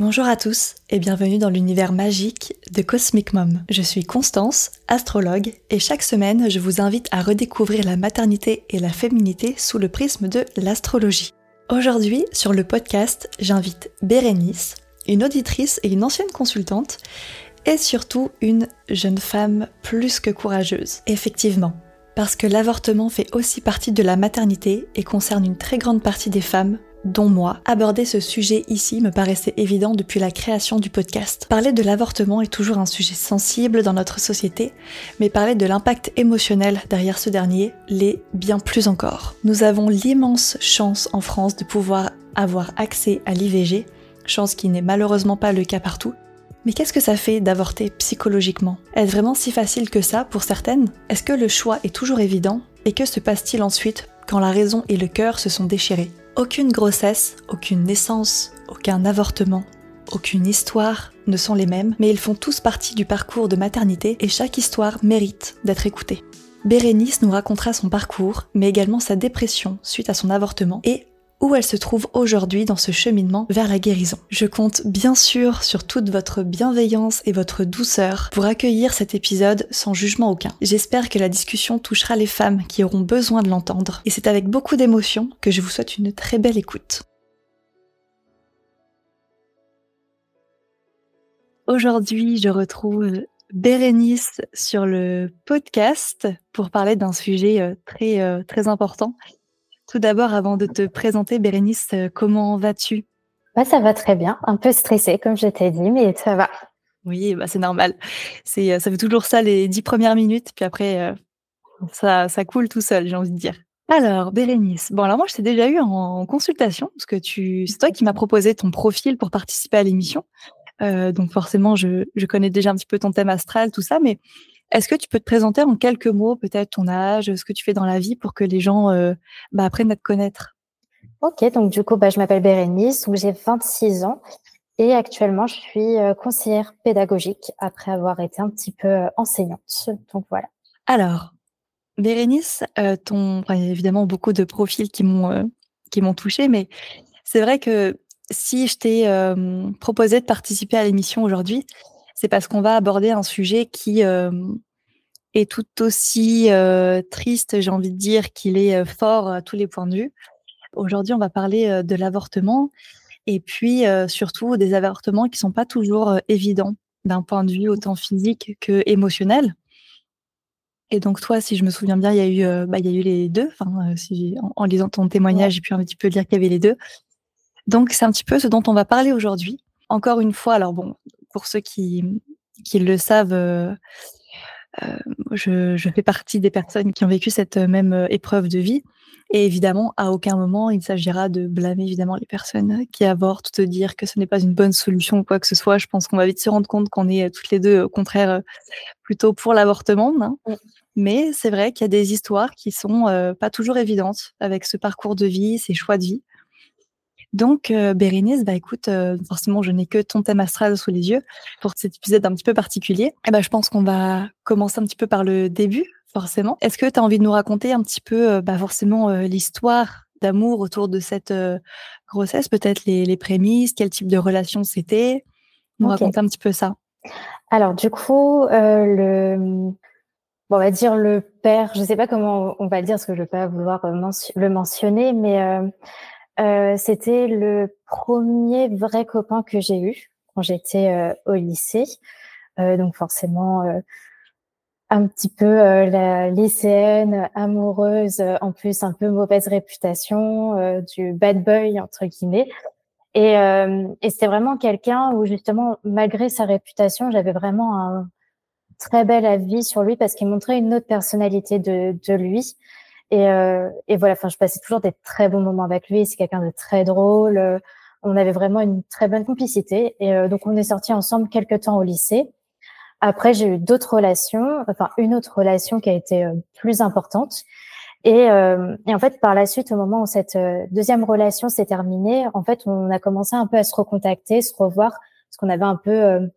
Bonjour à tous et bienvenue dans l'univers magique de Cosmic Mom. Je suis Constance, astrologue, et chaque semaine je vous invite à redécouvrir la maternité et la féminité sous le prisme de l'astrologie. Aujourd'hui, sur le podcast, j'invite Bérénice, une auditrice et une ancienne consultante, et surtout une jeune femme plus que courageuse. Effectivement, parce que l'avortement fait aussi partie de la maternité et concerne une très grande partie des femmes dont moi, aborder ce sujet ici me paraissait évident depuis la création du podcast. Parler de l'avortement est toujours un sujet sensible dans notre société, mais parler de l'impact émotionnel derrière ce dernier l'est bien plus encore. Nous avons l'immense chance en France de pouvoir avoir accès à l'IVG, chance qui n'est malheureusement pas le cas partout. Mais qu'est-ce que ça fait d'avorter psychologiquement? Est-ce vraiment si facile que ça pour certaines? Est-ce que le choix est toujours évident? Et que se passe-t-il ensuite quand la raison et le cœur se sont déchirés? Aucune grossesse, aucune naissance, aucun avortement, aucune histoire ne sont les mêmes, mais ils font tous partie du parcours de maternité et chaque histoire mérite d'être écoutée. Bérénice nous racontera son parcours, mais également sa dépression suite à son avortement et où elle se trouve aujourd'hui dans ce cheminement vers la guérison. Je compte bien sûr sur toute votre bienveillance et votre douceur pour accueillir cet épisode sans jugement aucun. J'espère que la discussion touchera les femmes qui auront besoin de l'entendre et c'est avec beaucoup d'émotion que je vous souhaite une très belle écoute. Aujourd'hui, je retrouve Bérénice sur le podcast pour parler d'un sujet euh, très euh, très important tout d'abord, avant de te présenter, Bérénice, euh, comment vas-tu? Bah, Ça va très bien, un peu stressée, comme je t'ai dit, mais ça va. Oui, bah, c'est normal. C'est, euh, ça fait toujours ça les dix premières minutes, puis après, euh, ça, ça coule tout seul, j'ai envie de dire. Alors, Bérénice, bon, alors moi, je t'ai déjà eu en consultation, parce que tu, c'est toi qui m'as proposé ton profil pour participer à l'émission. donc forcément, je, je connais déjà un petit peu ton thème astral, tout ça, mais est-ce que tu peux te présenter en quelques mots, peut-être ton âge, ce que tu fais dans la vie pour que les gens euh, bah, apprennent à te connaître? Ok, donc du coup, bah, je m'appelle Bérénice, j'ai 26 ans et actuellement, je suis euh, conseillère pédagogique après avoir été un petit peu euh, enseignante. Donc voilà. Alors, Bérénice, ton, il y a évidemment beaucoup de profils qui m'ont qui m'ont touché, mais c'est vrai que si je t'ai proposé de participer à l'émission aujourd'hui, c'est parce qu'on va aborder un sujet qui euh, est tout aussi euh, triste, j'ai envie de dire, qu'il est euh, fort à tous les points de vue. Aujourd'hui, on va parler de l'avortement et puis surtout des avortements qui sont pas toujours évidents d'un point de vue autant physique que émotionnel. Et donc toi, si je me souviens bien, il y a eu, bah, il y a eu les deux. Enfin, si, en, lisant ton témoignage, j'ai pu un petit peu dire qu'il y avait les deux. Donc c'est un petit peu ce dont on va parler aujourd'hui. Encore une fois, alors bon, pour ceux qui, qui le savent, euh, euh, je, je, fais partie des personnes qui ont vécu cette même euh, épreuve de vie. Et évidemment, à aucun moment, il s'agira de blâmer évidemment les personnes qui avortent, de dire que ce n'est pas une bonne solution ou quoi que ce soit. Je pense qu'on va vite se rendre compte qu'on est toutes les deux, au contraire, plutôt pour l'avortement. Hein. Mais c'est vrai qu'il y a des histoires qui sont pas toujours évidentes avec ce parcours de vie, ces choix de vie. Donc, euh, Bérénice, bah écoute, euh, forcément, je n'ai que ton thème astral sous les yeux pour cet épisode un petit peu particulier. Et eh ben, je pense qu'on va commencer un petit peu par le début, forcément. Est-ce que tu as envie de nous raconter un petit peu, euh, bah, forcément, l'histoire d'amour autour de cette grossesse, peut-être les, les, prémices, quel type de relation c'était? Nous raconter un petit peu ça. Alors, du coup, le bon, on va dire le père, je ne sais pas comment on va le dire, parce que je ne vais pas vouloir le mentionner, mais euh, c'était le premier vrai copain que j'ai eu quand j'étais euh, au lycée. Euh, donc forcément, un petit peu la lycéenne, amoureuse, en plus un peu mauvaise réputation, du bad boy entre guillemets. Et, et c'était vraiment quelqu'un où justement, malgré sa réputation, j'avais vraiment un très bel avis sur lui parce qu'il montrait une autre personnalité de, de lui. Et, euh, et voilà, enfin, je passais toujours des très bons moments avec lui. C'est quelqu'un de très drôle. Euh, on avait vraiment une très bonne complicité. Et euh, donc, on est sortis ensemble quelques temps au lycée. Après, j'ai eu d'autres relations, enfin une autre relation qui a été plus importante. Et, et, en fait, par la suite, au moment où cette deuxième relation s'est terminée, en fait, on a commencé un peu à se recontacter, se revoir, parce qu'on avait un peu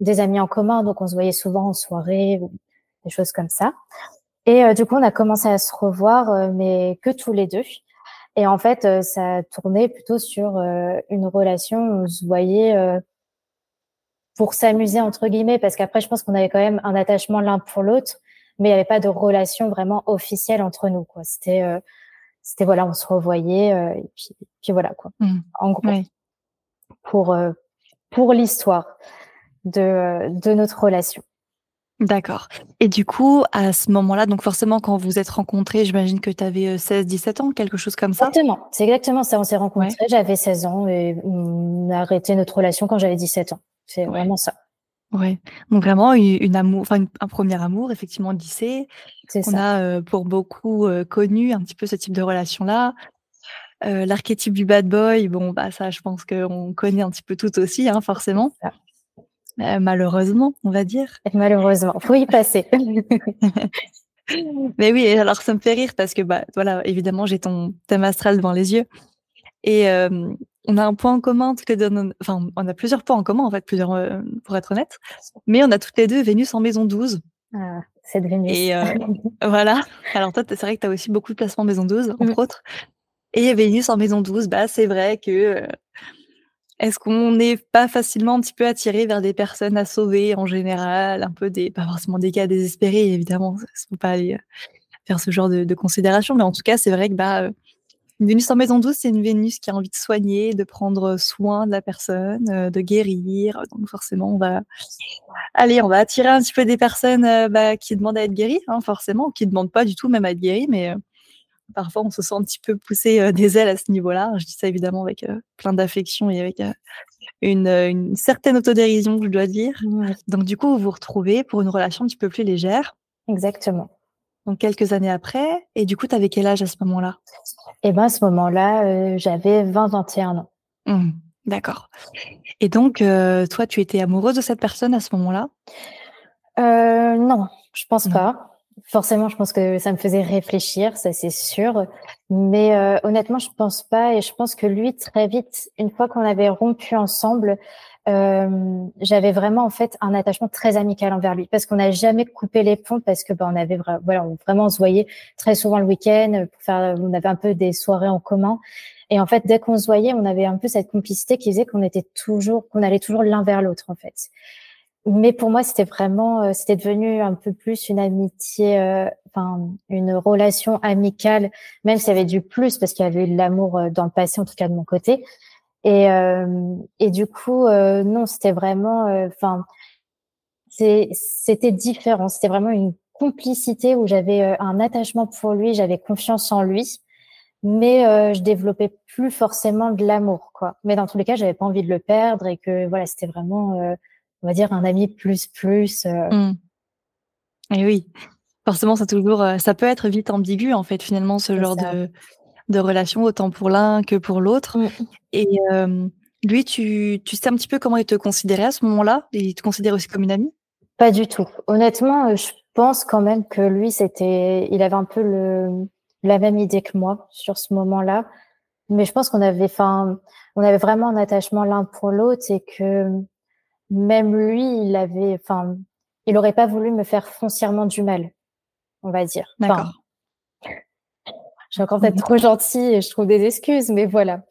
des amis en commun, donc on se voyait souvent en soirée ou des choses comme ça. Et euh, du coup, on a commencé à se revoir, euh, mais que tous les deux. Et en fait, euh, ça tournait plutôt sur euh, une relation où on se voyait euh, pour s'amuser entre guillemets, parce qu'après, je pense qu'on avait quand même un attachement l'un pour l'autre, mais il n'y avait pas de relation vraiment officielle entre nous. Quoi. C'était, c'était voilà, on se revoyait et puis, puis voilà quoi. Mmh. En gros, pour pour l'histoire de de notre relation. D'accord. Et du coup, à ce moment-là, donc forcément, quand vous êtes rencontrés, j'imagine que tu avais 16-17 ans, quelque chose comme ça? Exactement, c'est exactement ça. On s'est rencontrés, j'avais 16 ans et on a arrêté notre relation quand j'avais 17 ans. C'est vraiment ça. Ouais. Donc vraiment une, amour, enfin un premier amour, effectivement, lycée. On a pour beaucoup connu un petit peu ce type de relation-là. L'archétype du bad boy, bon, bah ça, je pense qu'on connaît un petit peu tout aussi, hein, forcément. Euh, malheureusement, on va dire. Malheureusement, faut y passer. Mais oui, alors ça me fait rire parce que bah voilà, évidemment, j'ai ton thème astral devant les yeux et euh, on a un point en commun toutes les deux. Enfin, on a plusieurs points en commun en fait, plusieurs euh, pour être honnête. Mais on a toutes les deux Vénus en maison 12. Ah, cette Vénus. Et voilà. Alors toi, c'est vrai que tu as aussi beaucoup de placements en maison 12, entre mm. autres. Et Vénus en maison 12, bah c'est vrai que est-ce qu'on n'est pas facilement un petit peu attiré vers des personnes à sauver en général, un peu des, pas forcément des cas désespérés, évidemment, il faut pas aller euh, faire ce genre de, considération, mais en tout cas, c'est vrai que bah, euh, une Vénus en maison douce, c'est une Vénus qui a envie de soigner, de prendre soin de la personne, euh, de guérir. Donc forcément, on va, allez, on va attirer un petit peu des personnes bah, qui demandent à être guéries, hein, forcément, qui ne demandent pas du tout même à être guéries, mais parfois on se sent un petit peu poussé euh, des ailes à ce niveau-là. Je dis ça évidemment avec euh, plein d'affection et avec euh, une, certaine autodérision, je dois dire. Donc du coup, vous vous retrouvez pour une relation un petit peu plus légère. Exactement. Donc quelques années après, et du coup, tu avais quel âge à ce moment-là? Eh ben, à ce moment-là, j'avais 20-21 ans. Mmh, d'accord. Et donc, toi, tu étais amoureuse de cette personne à ce moment-là? Non, je pense pas forcément, je pense que ça me faisait réfléchir, ça c'est sûr. Mais euh, honnêtement, je pense pas. Et je pense que lui, très vite, une fois qu'on avait rompu ensemble, euh, j'avais vraiment en fait un attachement très amical envers lui parce qu'on n'a jamais coupé les ponts parce que ben on avait voilà vraiment on se voyait très souvent le week-end pour faire on avait un peu des soirées en commun et en fait dès qu'on se voyait on avait un peu cette complicité qui faisait qu'on était toujours qu'on allait toujours l'un vers l'autre en fait mais pour moi, c'était vraiment, euh, c'était devenu un peu plus une amitié, euh, enfin une relation amicale, même s'il y avait du plus parce qu'il y avait eu de l'amour euh, dans le passé, en tout cas de mon côté. Et et du coup, non, c'était vraiment, enfin, c'était différent. C'était vraiment une complicité où j'avais un attachement pour lui, j'avais confiance en lui, mais je développais plus forcément de l'amour, quoi. Mais dans tous les cas, j'avais pas envie de le perdre et que voilà, c'était vraiment on va dire un ami plus plus. Euh. Mmh. Et oui, forcément, ça toujours, euh, ça peut être vite ambigu en fait finalement ce genre de, de relation autant pour l'un que pour l'autre. Mmh. Et lui, tu, tu sais un petit peu comment il te considérait à ce moment-là? Il te considère aussi comme une amie? Pas du tout. Honnêtement, euh, je pense quand même que lui, c'était, il avait un peu le, la même idée que moi sur ce moment-là. Mais je pense qu'on avait, enfin, on avait vraiment un attachement l'un pour l'autre et que même lui, il avait, enfin, il aurait pas voulu me faire foncièrement du mal, on va dire. D'accord. j'ai encore peut-être trop gentil et je trouve des excuses, mais voilà,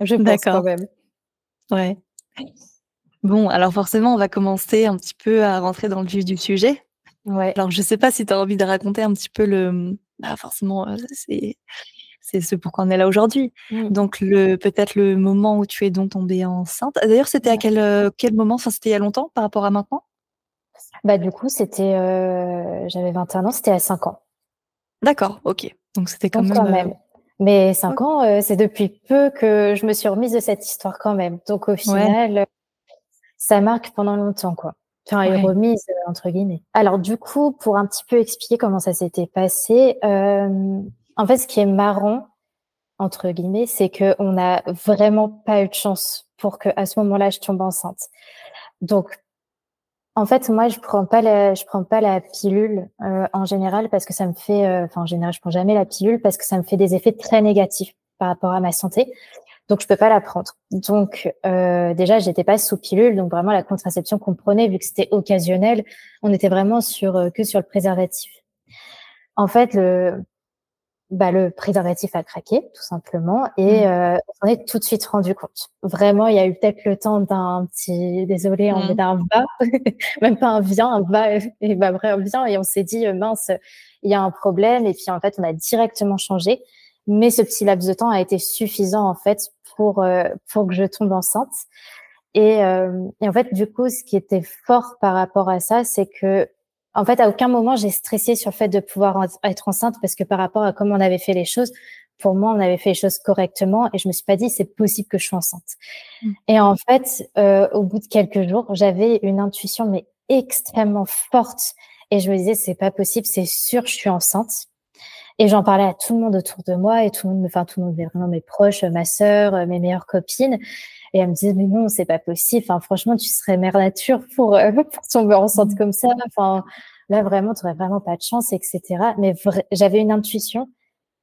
je pense quand même. Ouais. Bon, alors forcément, on va commencer un petit peu à rentrer dans le vif du sujet. Ouais. Alors, je sais pas si tu as envie de raconter un petit peu le. Bah, forcément, euh, c'est c'est ce pourquoi on est là aujourd'hui. Mmh. Donc le peut-être le moment où tu es donc tombée enceinte. D'ailleurs, c'était à quel euh, quel moment? Enfin, c'était il y a longtemps par rapport à maintenant? Bah du coup, c'était euh, j'avais 21 ans, c'était à 5 ans. D'accord, ok. Donc c'était quand, même, euh, Mais 5 ans, c'est depuis peu que je me suis remise de cette histoire quand même. Donc au final, ça marque pendant longtemps quoi. Enfin, est remise entre guillemets. Alors du coup, pour un petit peu expliquer comment ça s'était passé, en fait, ce qui est marrant, entre guillemets, c'est qu'on n'a vraiment pas eu de chance pour que à ce moment-là, je tombe enceinte. Donc, en fait, moi, je prends pas la, je prends pas la pilule euh, en général parce que ça me fait, euh, enfin, en général, je prends jamais la pilule parce que ça me fait des effets très négatifs par rapport à ma santé. Donc, je peux pas la prendre. Donc, euh, déjà, j'étais pas sous pilule, donc vraiment la contraception qu'on prenait, vu que c'était occasionnel, on était vraiment sur euh, que sur le préservatif. En fait, le, bah, le préservatif a craqué, tout simplement, et mmh. euh, on s'en est tout de suite rendu compte. Vraiment, il y a eu peut-être le temps d'un petit, désolé, on mmh. met un va, même pas un vient, un va, et bah, bref, un vient, et on s'est dit, euh, mince, il y a un problème, et puis en fait, on a directement changé. Mais ce petit laps de temps a été suffisant, en fait, pour, euh, pour que je tombe enceinte. Et, euh, et en fait, du coup, ce qui était fort par rapport à ça, c'est que en fait, à aucun moment j'ai stressé sur le fait de pouvoir être enceinte parce que par rapport à comment on avait fait les choses, pour moi, on avait fait les choses correctement et je me suis pas dit c'est possible que je sois enceinte. Mmh. Et en fait, euh, au bout de quelques jours, j'avais une intuition mais extrêmement forte et je me disais c'est pas possible, c'est sûr, je suis enceinte. Et j'en parlais à tout le monde autour de moi et tout le monde, enfin tout le monde, vraiment mes proches, ma sœur, mes meilleures copines. Et elle me disait, mais non, c'est pas possible. Enfin, franchement, tu serais mère nature pour, euh, pour tomber enceinte mmh. comme ça. Enfin, là, vraiment, tu aurais vraiment pas de chance, etc. Mais j'avais une intuition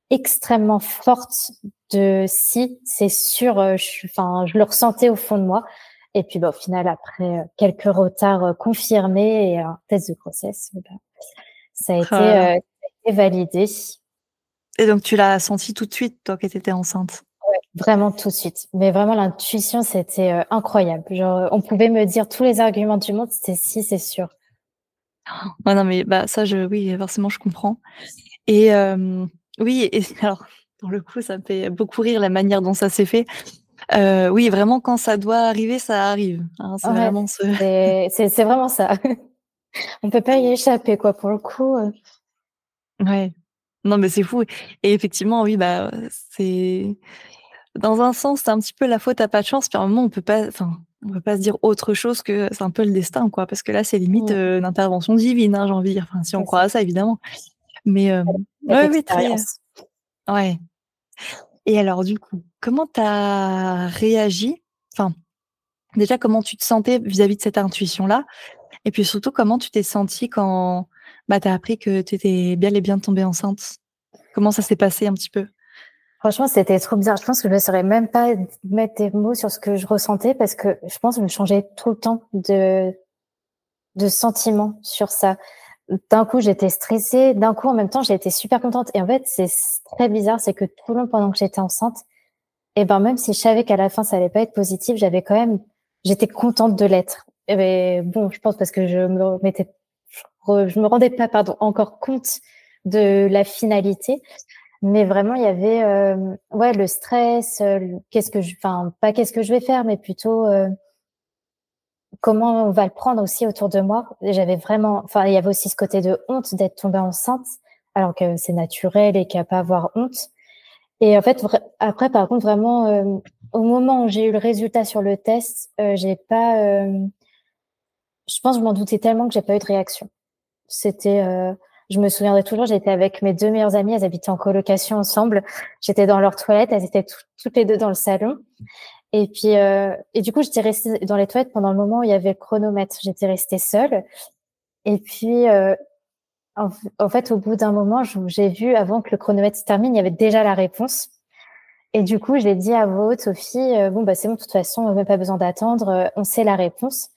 extrêmement forte de si, c'est sûr, euh, je, enfin, je le ressentais au fond de moi. Et puis, bah, au final, après euh, quelques retards confirmés et un test de grossesse, bah, ça, a été, ah. ça a été validé. Et donc, tu l'as senti tout de suite, toi, que tu étais enceinte? Vraiment tout de suite. Mais vraiment, l'intuition, c'était euh, incroyable. Genre, on pouvait me dire tous les arguments du monde, c'était si, c'est sûr. Ouais, non, mais bah, ça, je, oui, forcément, je comprends. Et euh, oui, et alors, pour le coup, ça me fait beaucoup rire la manière dont ça s'est fait. Euh, oui, vraiment, quand ça doit arriver, ça arrive. Hein, c'est vraiment, ce... c'est vraiment ça. on peut pas y échapper, quoi, pour le coup. Ouais. Non, mais c'est fou. Et effectivement, oui, bah, c'est dans un sens, c'est un petit peu la faute à pas de chance. Puis à un moment, on peut pas, enfin, on peut pas se dire autre chose que c'est un peu le destin, quoi. Parce que là, c'est limite euh, une intervention divine, hein, j'ai envie de dire. Enfin, si on croit à ça, évidemment. Mais euh, ouais, oui, très. Ouais. Et alors, du coup, comment tu as réagi? Enfin, déjà, comment tu te sentais vis-à-vis de cette intuition-là? Et puis surtout, comment tu t'es senti quand bah, tu as appris que tu étais bien et bien tombée enceinte? Comment ça s'est passé un petit peu? Franchement, c'était trop bizarre. Je pense que je ne saurais même pas mettre des mots sur ce que je ressentais parce que je pense que je changeais tout le temps de, de sentiments sur ça. D'un coup, j'étais stressée. D'un coup, en même temps, j'étais super contente. Et en fait, c'est très bizarre, c'est que tout le long pendant que j'étais enceinte, et ben même si je savais qu'à la fin ça allait pas être positif, j'avais quand même, j'étais contente de l'être. Et ben, bon, je pense parce que je me mettais, je me rendais pas, pardon, encore compte de la finalité. Mais vraiment, il y avait euh, ouais le stress. Euh, qu'est-ce que je, enfin pas qu'est-ce que je vais faire, mais plutôt euh, comment on va le prendre aussi autour de moi. J'avais vraiment, enfin il y avait aussi ce côté de honte d'être tombée enceinte, alors que c'est naturel et qu'il n'y a pas à avoir honte. Et en fait, après, par contre, vraiment, au moment où j'ai eu le résultat sur le test, j'ai pas, je pense, que je m'en doutais tellement que j'ai pas eu de réaction. C'était je me souviendrai toujours, j'étais avec mes deux meilleures amies, elles habitaient en colocation ensemble. J'étais dans leur toilette, elles étaient toutes les deux dans le salon. Et puis, euh, et du coup, j'étais restée dans les toilettes pendant le moment où il y avait le chronomètre. J'étais restée seule. Et puis, euh, en, fait, au bout d'un moment, j'ai vu, avant que le chronomètre se termine, il y avait déjà la réponse. Et du coup, j'ai dit à vos haute, Sophie, euh, bon, bah, c'est bon, de toute façon, on n'a pas besoin d'attendre, euh, on sait la réponse.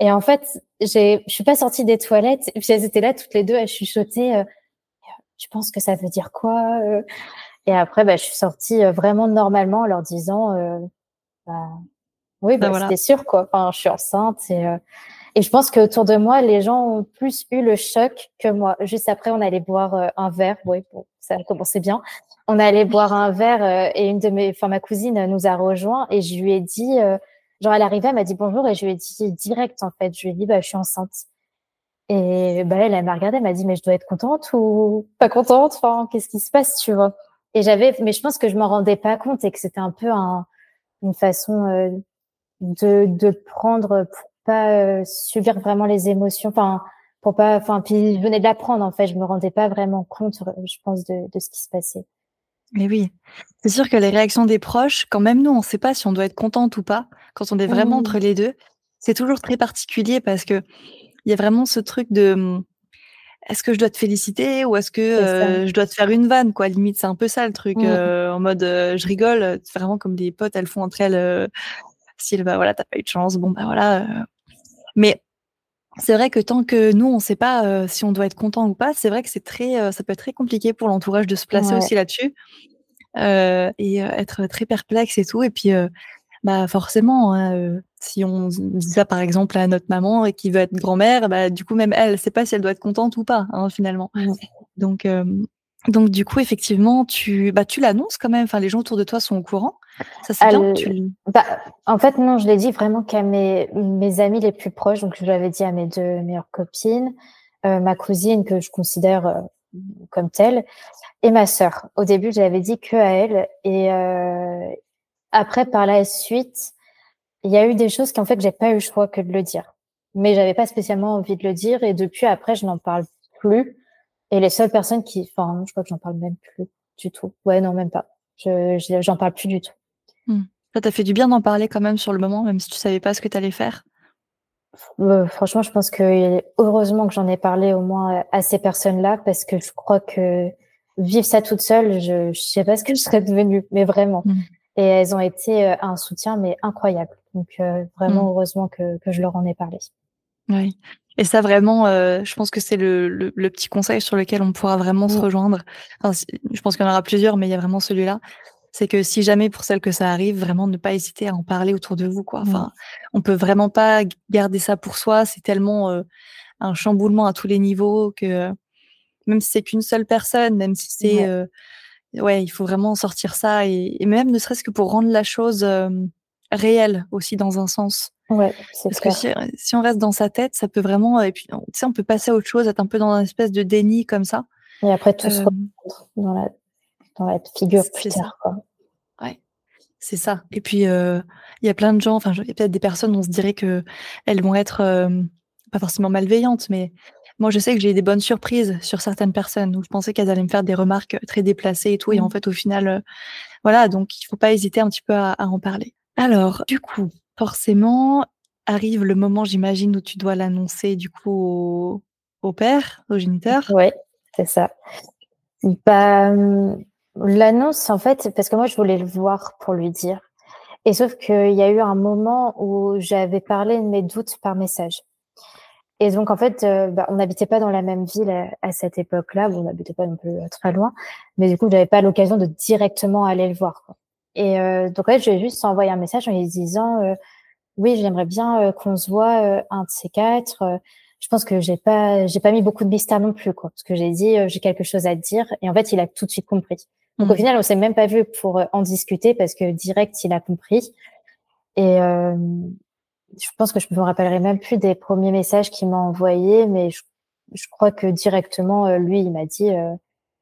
Et en fait, je suis pas sortie des toilettes. Et puis elles étaient là toutes les deux à chuchoter. Euh, tu penses que ça veut dire quoi euh? Et après, bah, je suis sortie euh, vraiment normalement en leur disant, euh, bah, oui, bah, bah c'était sûr quoi. Enfin, je suis enceinte et et je pense qu'autour de moi, les gens ont plus eu le choc que moi. Juste après, on allait boire un verre. Oui, bon, ça a commencé bien. On allait boire un verre et une de mes, enfin ma cousine nous a rejoint et je lui ai dit Genre, elle arrivait, elle m'a dit bonjour et je lui ai dit direct, en fait. Je lui ai dit, bah, je suis enceinte. Et bah, elle, m'a regardé, elle m'a dit, mais je dois être contente ou pas contente? Enfin, qu'est-ce qui se passe, tu vois? Et j'avais, mais je pense que je m'en rendais pas compte et que c'était un peu un, une façon euh, de, de prendre pour pas euh, subir vraiment les émotions. Enfin, pour pas, enfin, puis je venais de l'apprendre, en fait. Je me rendais pas vraiment compte, je pense, de, de ce qui se passait. Mais oui, c'est sûr que les réactions des proches, quand même nous, on ne sait pas si on doit être contente ou pas, quand on est vraiment mmh. entre les deux, c'est toujours très particulier parce que il y a vraiment ce truc de mmh, est-ce que je dois te féliciter ou est-ce que euh, je dois te faire une vanne quoi. Limite c'est un peu ça le truc mmh. euh, en mode euh, je rigole vraiment comme des potes elles font entre elles si bah voilà t'as pas eu de chance bon bah voilà mais c'est vrai que tant que nous, on ne sait pas si on doit être content ou pas, c'est vrai que c'est très, ça peut être très compliqué pour l'entourage de se placer aussi là-dessus et être très perplexe et tout. Et puis, bah forcément, hein, si on dit ça par exemple à notre maman et qui veut être grand-mère, bah du coup même elle, ne sait pas si elle doit être contente ou pas hein, finalement. Donc donc du coup effectivement tu bah tu l'annonces quand même. Enfin les gens autour de toi sont au courant. Ça c'est bien. Bah, en fait non, je l'ai dit vraiment qu'à mes mes amis les plus proches. Donc je l'avais dit à mes deux meilleures copines, euh, ma cousine que je considère euh, comme telle et ma sœur. Au début je l'avais dit que à elle et euh, après par la suite il y a eu des choses qu'en fait j'ai pas eu le choix que de le dire. Mais j'avais pas spécialement envie de le dire et depuis après je n'en parle plus et les seules personnes qui, enfin, je crois que j'en parle même plus du tout. Ouais, non, même pas. Je, j'en parle plus du tout. Hmm. Ça t'a fait du bien d'en parler quand même sur le moment, même si tu savais pas ce que tu allais faire? Euh, franchement, je pense que heureusement que j'en ai parlé au moins à ces personnes-là, parce que je crois que vivre ça toute seule, je, je sais pas ce que je serais devenue, mais vraiment. Hmm. Et elles ont été euh, un soutien, mais incroyable. Donc euh, vraiment hmm. heureusement que, que je leur en ai parlé. Oui. Et ça, vraiment, euh, je pense que c'est le, le, le, petit conseil sur lequel on pourra vraiment se rejoindre. Enfin, je pense qu'il y en aura plusieurs, mais il y a vraiment celui-là. C'est que si jamais, pour celle que ça arrive, vraiment ne pas hésiter à en parler autour de vous. Quoi. Enfin, on peut vraiment pas garder ça pour soi. C'est tellement euh, un chamboulement à tous les niveaux que même si c'est qu'une seule personne, même si c'est... Ouais. Euh, ouais. il faut vraiment sortir ça. Et, et même ne serait-ce que pour rendre la chose réelle aussi dans un sens. Ouais, Parce que si, on reste dans sa tête, ça peut vraiment. Et puis, tu sais, on peut passer à autre chose, être un peu dans une espèce de déni comme ça. Et après, tout se euh, dans la, dans la figure plus tard. Quoi. Ouais, c'est ça. Et puis, euh, il y a plein de gens, enfin, il y a peut-être des personnes, on se dirait que elles vont être euh, pas forcément malveillantes, mais moi, je sais que j'ai eu des bonnes surprises sur certaines personnes où je pensais qu'elles allaient me faire des remarques très déplacées et tout. Et en mmh. fait, au final, voilà, donc il faut pas hésiter un petit peu à, à en parler. Alors, du coup, forcément, arrive le moment, j'imagine, où tu dois l'annoncer du coup au, père, au géniteur. Oui, c'est ça. Bah, hum, l'annonce, en fait, parce que moi, je voulais le voir pour lui dire. Et sauf qu'il y a eu un moment où j'avais parlé de mes doutes par message. Et donc, en fait, euh, bah, on n'habitait pas dans la même ville à, cette époque-là. on n'habitait pas non plus euh, très loin. Mais du coup, j'avais pas l'occasion de directement aller le voir. Et euh, donc, ouais, je vais juste envoyer un message en lui disant Oui, j'aimerais bien euh, qu'on se voit euh, un de ces quatre. je pense que j'ai pas, j'ai pas mis beaucoup de mystère non plus, quoi, parce que j'ai dit j'ai quelque chose à te dire. Et en fait, il a tout de suite compris. Donc, au mmh. final, on s'est même pas vu pour en discuter parce que direct, il a compris. Et je pense que je me rappellerai même plus des premiers messages qu'il m'a envoyés, mais je, je, crois que directement, lui, il m'a dit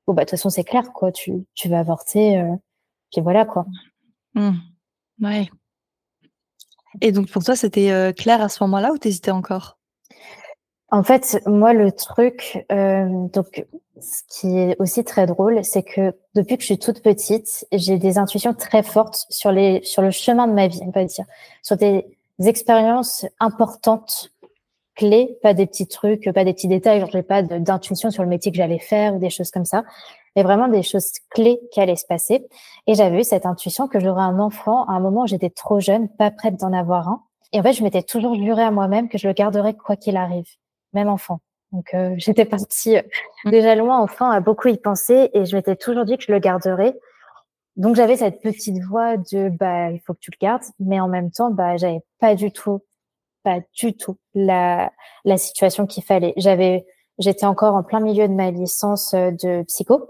Bon, bah, de toute façon, c'est clair, quoi, tu, tu vas avorter. Puis voilà quoi. Mmh. Ouais. Et donc pour toi, c'était clair à ce moment-là ou t'hésitais encore? En fait, moi, le truc, donc, ce qui est aussi très drôle, c'est que depuis que je suis toute petite, j'ai des intuitions très fortes sur sur le chemin de ma vie, on va dire, sur des expériences importantes, clés, pas des petits trucs, pas des petits détails, genre j'ai pas d'intuition sur le métier que j'allais faire ou des choses comme ça mais vraiment des choses clés qui allaient se passer. Et j'avais eu cette intuition que j'aurais un enfant à un moment où j'étais trop jeune, pas prête d'en avoir un. Et en fait, je m'étais toujours juré à moi-même que je le garderais quoi qu'il arrive, même enfant. Donc euh, j'étais partie euh, mmh. déjà loin, enfant, à beaucoup y penser, et je m'étais toujours dit que je le garderais. Donc j'avais cette petite voix de bah il faut que tu le gardes, mais en même temps bah j'avais pas du tout, pas du tout la la situation qu'il fallait. J'avais j'étais encore en plein milieu de ma licence euh, de psycho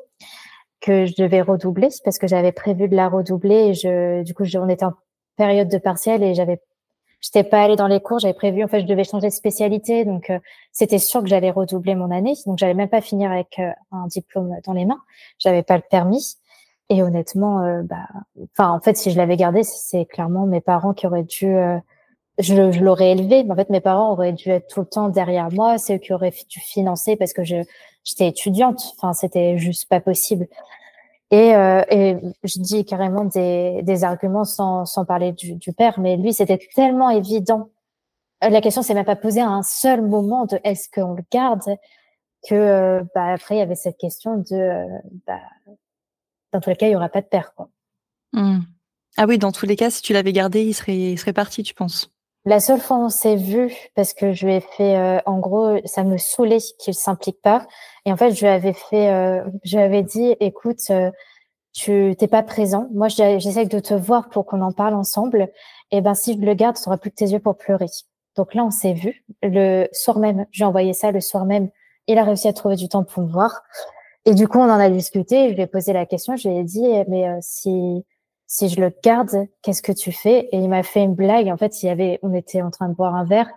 que je devais redoubler parce que j'avais prévu de la redoubler et je, du coup, on était en période de partiel et j'avais, j'étais pas allée dans les cours, j'avais prévu, en fait, je devais changer de spécialité, donc euh, c'était sûr que j'allais redoubler mon année, donc j'allais même pas finir avec euh, un diplôme dans les mains, j'avais pas le permis. Et honnêtement, euh, bah, enfin, en fait, si je l'avais gardé, c'est clairement mes parents qui auraient dû, je, je l'aurais élevé, mais en fait, mes parents auraient dû être tout le temps derrière moi, c'est eux qui auraient dû financer parce que j'étais étudiante. Enfin, c'était juste pas possible. Et, euh, et je dis carrément des, des arguments sans, sans parler du, du père, mais lui, c'était tellement évident. La question s'est même pas posée à un seul moment de est-ce qu'on le garde? que euh, bah, après il y avait cette question de euh, bah, dans tous les cas il y aura pas de père quoi. Mmh. Ah oui, dans tous les cas, si tu l'avais gardé, il serait, il serait parti, tu penses? La seule fois où on s'est vu, parce que je lui ai fait, euh, en gros, ça me saoulait qu'il s'implique pas. Et en fait, je lui avais fait, euh, je lui avais dit, écoute, euh, tu t'es pas présent. Moi, j'essaie de te voir pour qu'on en parle ensemble. Et ben, si je le garde, tu n'auras plus que tes yeux pour pleurer. Donc là, on s'est vu le soir même. J'ai envoyé ça le soir même. Il a réussi à trouver du temps pour me voir. Et du coup, on en a discuté. Je lui ai posé la question. Je lui ai dit, mais si si je le garde, qu'est-ce que tu fais? Et il m'a fait une blague. En fait, il y avait, on était en train de boire un verre.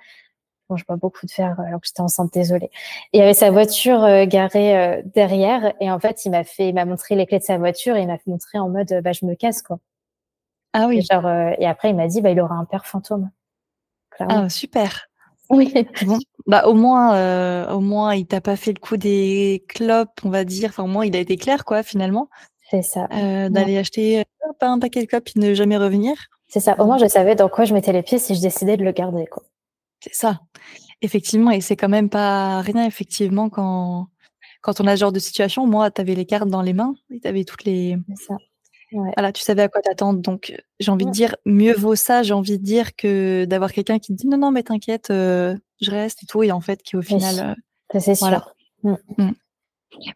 Bon, je bois beaucoup de verre alors que j'étais enceinte, désolée. il y avait sa voiture euh, garée euh, derrière. Et en fait, il m'a fait, il m'a montré les clés de sa voiture et il m'a montré en mode, bah, je me casse, quoi. Ah oui. Et, genre, euh, et après, il m'a dit, bah, il aura un père fantôme. Ah, super. Oui. Bon, bah au moins, au moins, il t'a pas fait le coup des clopes, on va dire. Enfin, au moins, il a été clair, quoi, finalement. C'est ça. D'aller acheter pas un paquet de clopes et ne jamais revenir. C'est ça. Au moins, je savais dans quoi je mettais les pieds si je décidais de le garder, quoi. C'est ça. Effectivement, et c'est quand même pas rien, effectivement, quand, quand on a ce genre de situation. Moi, tu avais les cartes dans les mains et tu avais toutes les. Ça. Voilà, tu savais à quoi t'attendre. Donc, j'ai envie de dire, mieux vaut ça, j'ai envie de dire, que d'avoir quelqu'un qui te dit non, non, mais t'inquiète, je reste et tout. Et en fait, qui au final. c'est sûr. Voilà. Mmh. Mmh.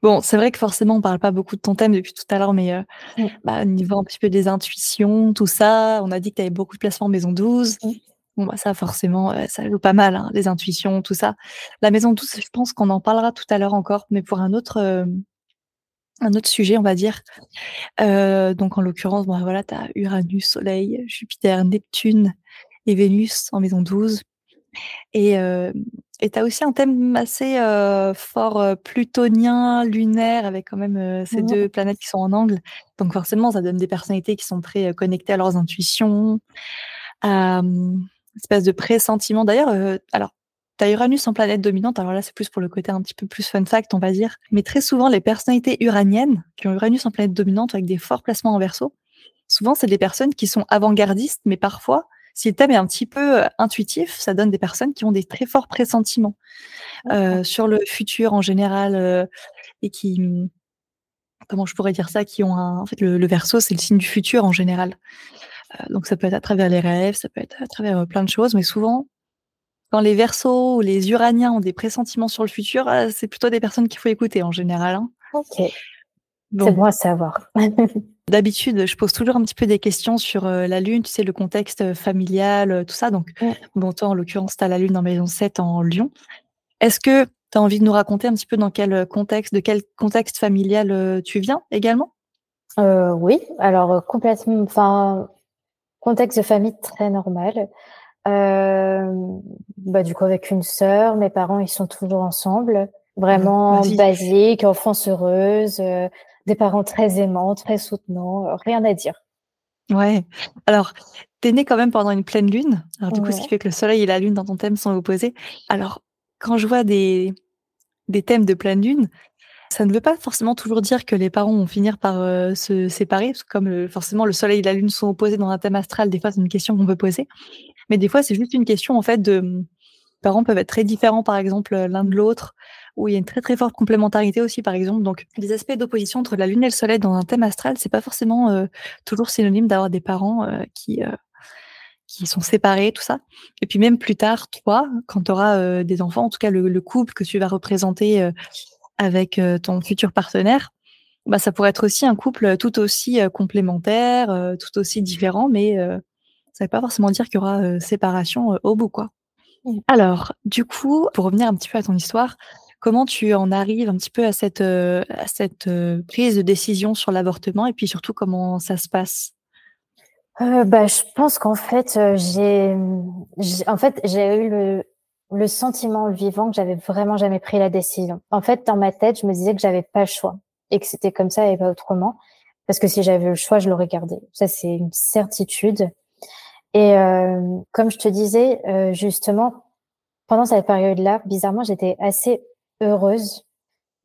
Bon, c'est vrai que forcément, on parle pas beaucoup de ton thème depuis tout à l'heure, mais euh, bah, au niveau un petit peu des intuitions, tout ça, on a dit que tu avais beaucoup de placements en maison 12. Bon, bah, ça, forcément, euh, ça joue pas mal, hein, les intuitions, tout ça. La maison 12, je pense qu'on en parlera tout à l'heure encore, mais pour un autre, euh, un autre sujet, on va dire. donc, en l'occurrence, bon, voilà, tu as Uranus, Soleil, Jupiter, Neptune et Vénus en maison 12. Et, et tu as aussi un thème assez fort plutonien, lunaire, avec quand même ces deux planètes qui sont en angle. Donc forcément, ça donne des personnalités qui sont très connectées à leurs intuitions, à une espèce de pressentiment. D'ailleurs, alors, tu as Uranus en planète dominante, alors là c'est plus pour le côté un petit peu plus fun fact, on va dire. Mais très souvent, les personnalités uraniennes, qui ont Uranus en planète dominante avec des forts placements en verso, souvent c'est des personnes qui sont avant-gardistes, mais parfois si le thème est un petit peu intuitif, ça donne des personnes qui ont des très forts pressentiments sur le futur en général et qui, mmh, comment je pourrais dire ça, qui ont un, en fait, le, verso, c'est le signe du futur en général. donc ça peut être à travers les rêves, ça peut être à travers plein de choses, mais souvent, quand les versos ou les uraniens ont des pressentiments sur le futur, c'est plutôt des personnes qu'il faut écouter en général. Hein. Ok. C'est bon à savoir. D'habitude, je pose toujours un petit peu des questions sur euh, la Lune, tu sais, le contexte euh, familial, euh, tout ça. Donc, bon, toi, en l'occurrence, tu as la Lune en maison 7 en Lyon. Est-ce que tu as envie de nous raconter un petit peu dans quel contexte, de quel contexte familial tu viens également? Oui, alors complètement, enfin, contexte de famille très normal. bah, du coup, avec une sœur, mes parents, ils sont toujours ensemble. Vraiment basique, enfance heureuse des parents très aimants, très soutenants, euh, rien à dire. Ouais. Alors, tu es né quand même pendant une pleine lune. Alors, du coup, ce qui fait que le soleil et la lune dans ton thème sont opposés. Alors, quand je vois des, des thèmes de pleine lune, ça ne veut pas forcément toujours dire que les parents vont finir par euh, se séparer, parce que comme forcément le soleil et la lune sont opposés dans un thème astral, des fois c'est une question qu'on peut poser. Mais des fois, c'est juste une question en fait de les parents peuvent être très différents, par exemple, l'un de l'autre, où il y a une très très forte complémentarité aussi, par exemple. Donc, les aspects d'opposition entre la Lune et le Soleil dans un thème astral, c'est pas forcément euh, toujours synonyme d'avoir des parents euh, qui euh, qui sont séparés, tout ça. Et puis même plus tard, toi, quand tu auras des enfants, en tout cas le, couple que tu vas représenter avec ton futur partenaire, bah, ça pourrait être aussi un couple tout aussi complémentaire, tout aussi différent, mais ça ne veut pas forcément dire qu'il y aura séparation au bout, quoi. Alors, du coup, pour revenir un petit peu à ton histoire, Comment tu en arrives un petit peu à cette, euh, à cette euh, prise de décision sur l'avortement et puis surtout comment ça se passe? Euh, bah, je pense qu'en fait j'ai en fait j'ai eu le, le sentiment vivant que j'avais vraiment jamais pris la décision. En fait dans ma tête je me disais que j'avais pas le choix et que c'était comme ça et pas autrement parce que si j'avais le choix je l'aurais gardé. Ça c'est une certitude. Et comme je te disais justement pendant cette période-là bizarrement j'étais assez heureuse.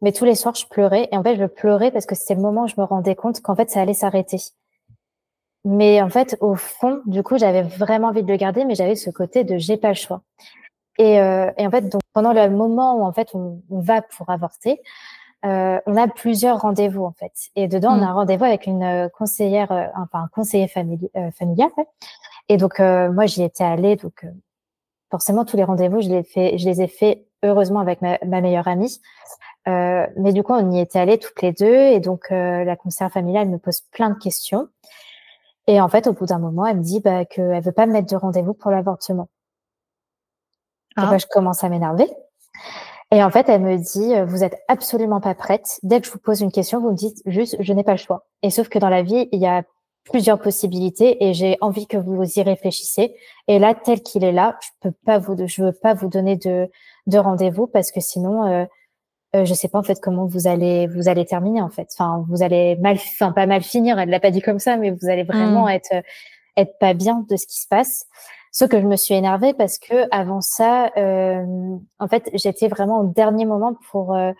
Mais tous les soirs, je pleurais. Et en fait, je pleurais parce que c'était le moment où je me rendais compte qu'en fait, ça allait s'arrêter. Mais en fait, au fond, du coup, j'avais vraiment envie de le garder, mais j'avais ce côté de j'ai pas le choix. Et, euh, et, en fait, donc pendant le moment où en fait on, va pour avorter, euh, on a plusieurs rendez-vous en fait. Et dedans, on a mm. un rendez-vous avec une euh, conseillère, enfin un conseiller familial. Et donc moi, j'y étais allée donc forcément, tous les rendez-vous, je les, fait, je les ai fait heureusement avec ma, meilleure amie. Euh, mais du coup, on y était allés toutes les deux. Et donc, euh, la conseillère familiale me pose plein de questions. Et en fait, au bout d'un moment, elle me dit bah, qu'elle veut pas me mettre de rendez-vous pour l'avortement. Ah. je commence à m'énerver. Et en fait, elle me dit, euh, vous êtes absolument pas prête. Dès que je vous pose une question, vous me dites juste, je n'ai pas le choix. Et sauf que dans la vie, il y a plusieurs possibilités et j'ai envie que vous y réfléchissiez. Et là, tel qu'il est là, je peux pas vous, je veux pas vous donner de, de rendez-vous parce que sinon, euh, euh, je sais pas en fait comment vous allez, vous allez terminer en fait. Enfin, vous allez mal, enfin pas mal finir. Elle l'a pas dit comme ça, mais vous allez vraiment mmh. être, être pas bien de ce qui se passe. Sauf que je me suis énervée parce que avant ça, euh, en fait, j'étais vraiment au dernier moment pour euh,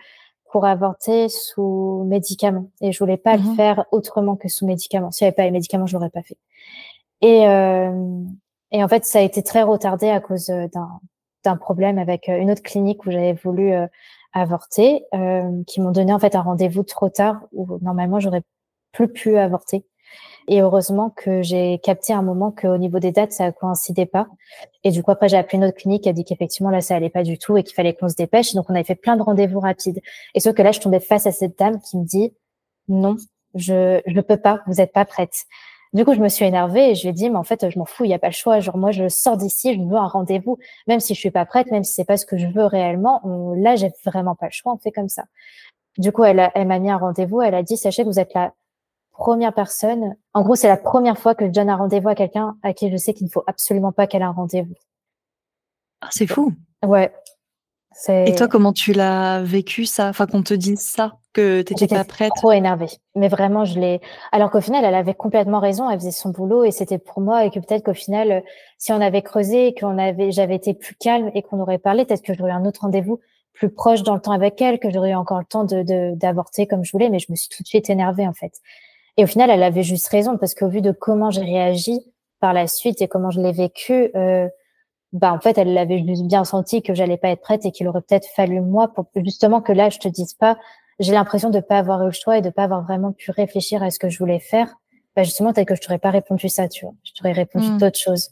pour avorter sous médicaments et je voulais pas le mmh faire autrement que sous médicaments. S'il n'y avait pas les médicaments, je l'aurais pas fait. Et euh, et en fait, ça a été très retardé à cause d'un d'un problème avec une autre clinique où j'avais voulu avorter, qui m'ont donné en fait un rendez-vous trop tard où normalement j'aurais plus pu avorter. Et heureusement que j'ai capté un moment qu'au niveau des dates, ça coïncidait pas. Et du coup, après, j'ai appelé notre clinique, qui a dit qu'effectivement, là, ça allait pas du tout et qu'il fallait qu'on se dépêche. Et donc, on avait fait plein de rendez-vous rapides. Et sauf que là, je tombais face à cette dame qui me dit, non, je, je peux pas, vous êtes pas prête. Du coup, je me suis énervée et je lui ai dit, mais en fait, je m'en fous, il n'y a pas le choix. Genre, moi, je sors d'ici, je veux un rendez-vous, même si je suis pas prête, même si c'est pas ce que je veux réellement. On, là, j'ai vraiment pas le choix, on fait comme ça. Du coup, elle, elle m'a mis un rendez-vous. Elle a dit, sachez que vous êtes là première personne. En gros, c'est la première fois que je donne un rendez-vous à quelqu'un à qui je sais qu'il ne faut absolument pas qu'elle ait un rendez-vous. Ah, c'est fou. Ouais. Et toi, comment tu l'as vécu ça? Enfin, qu'on te dise ça, que tu n'étais pas prête? trop énervée. Mais vraiment, je l'ai. Alors qu'au final, elle avait complètement raison. Elle faisait son boulot et c'était pour moi. Et que peut-être qu'au final, si on avait creusé, qu'on avait, j'avais été plus calme et qu'on aurait parlé, peut-être que j'aurais eu un autre rendez-vous plus proche dans le temps avec elle, que j'aurais eu encore le temps de d'avorter comme je voulais. Mais je me suis tout de suite énervée en fait. Et au final, elle avait juste raison parce qu'au vu de comment j'ai réagi par la suite et comment je l'ai vécu, euh, bah en fait, elle l'avait juste bien senti que j'allais pas être prête et qu'il aurait peut-être fallu moi pour justement que là, je te dise pas. J'ai l'impression de pas avoir eu le choix et de pas avoir vraiment pu réfléchir à ce que je voulais faire. Bah justement, peut-être que je t'aurais pas répondu ça, tu vois. Je t'aurais répondu mmh. d'autres choses.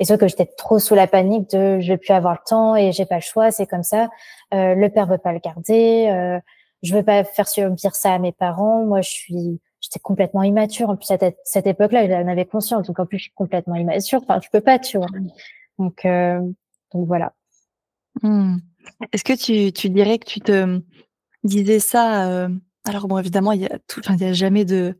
Et sauf que j'étais trop sous la panique de je vais plus avoir le temps et j'ai pas le choix, c'est comme ça. Euh, le père veut pas le garder. Euh, je veux pas faire subir ça à mes parents. Moi, je suis j'étais complètement immature. En plus, à cette, époque-là, j'en avais conscience. Donc, en plus, je suis complètement immature. Enfin, je peux pas, tu vois. Donc, euh, donc voilà. Hmm. Est-ce que tu, tu, dirais que tu te disais ça euh, Alors, bon, évidemment, il y a tout, a jamais de,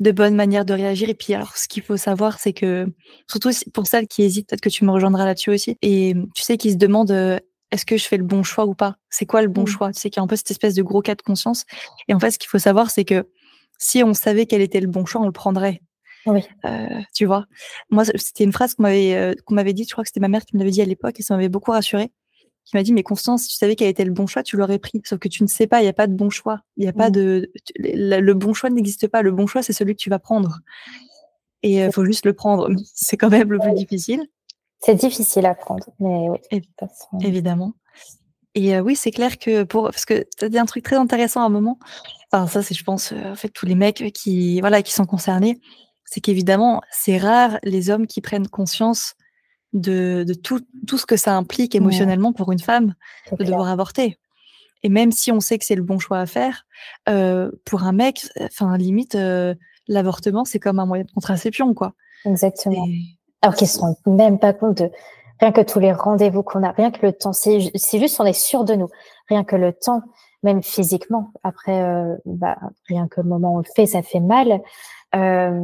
de bonne manière de réagir. Et puis, alors, ce qu'il faut savoir, c'est que, surtout pour celles qui hésitent, peut-être que tu me rejoindras là-dessus aussi, et tu sais, qui se demandent euh, est-ce que je fais le bon choix ou pas? C'est quoi le bon mmh. choix? Tu sais qu'il y a un peu cette espèce de gros cas de conscience. Et en fait, ce qu'il faut savoir, c'est que si on savait quel était le bon choix, on le prendrait. Oui. Euh, tu vois, moi, c'était une phrase qu'on m'avait euh, qu'on m'avait dit. Je crois que c'était ma mère qui me l'avait dit à l'époque et ça m'avait beaucoup rassurée. Qui m'a dit, mais Constance, si tu savais quel était le bon choix, tu l'aurais pris. Sauf que tu ne sais pas, il n'y a pas de bon choix. Il n'y a pas mmh. de le, bon choix n'existe pas. Le bon choix, c'est celui que tu vas prendre. Et il euh, faut juste le prendre. C'est quand même le plus difficile. C'est difficile à prendre, mais oui. Évidemment. Et oui, c'est clair que pour parce que tu as dit un truc très intéressant à un moment. Enfin, ça, c'est, je pense, en fait, tous les mecs qui, voilà, qui sont concernés, c'est qu'évidemment, c'est rare les hommes qui prennent conscience de, de tout, tout ce que ça implique émotionnellement pour une femme de devoir avorter. Et même si on sait que c'est le bon choix à faire, euh, pour un mec, enfin, limite, euh, l'avortement, c'est comme un moyen de contraception, quoi. Exactement. Alors qu'ils se rendent même pas compte de rien que tous les rendez-vous qu'on a, rien que le temps. C'est juste, on est sûr de nous. Rien que le temps même physiquement. Après, euh, bah, rien que le moment où on le fait, ça fait mal. Euh,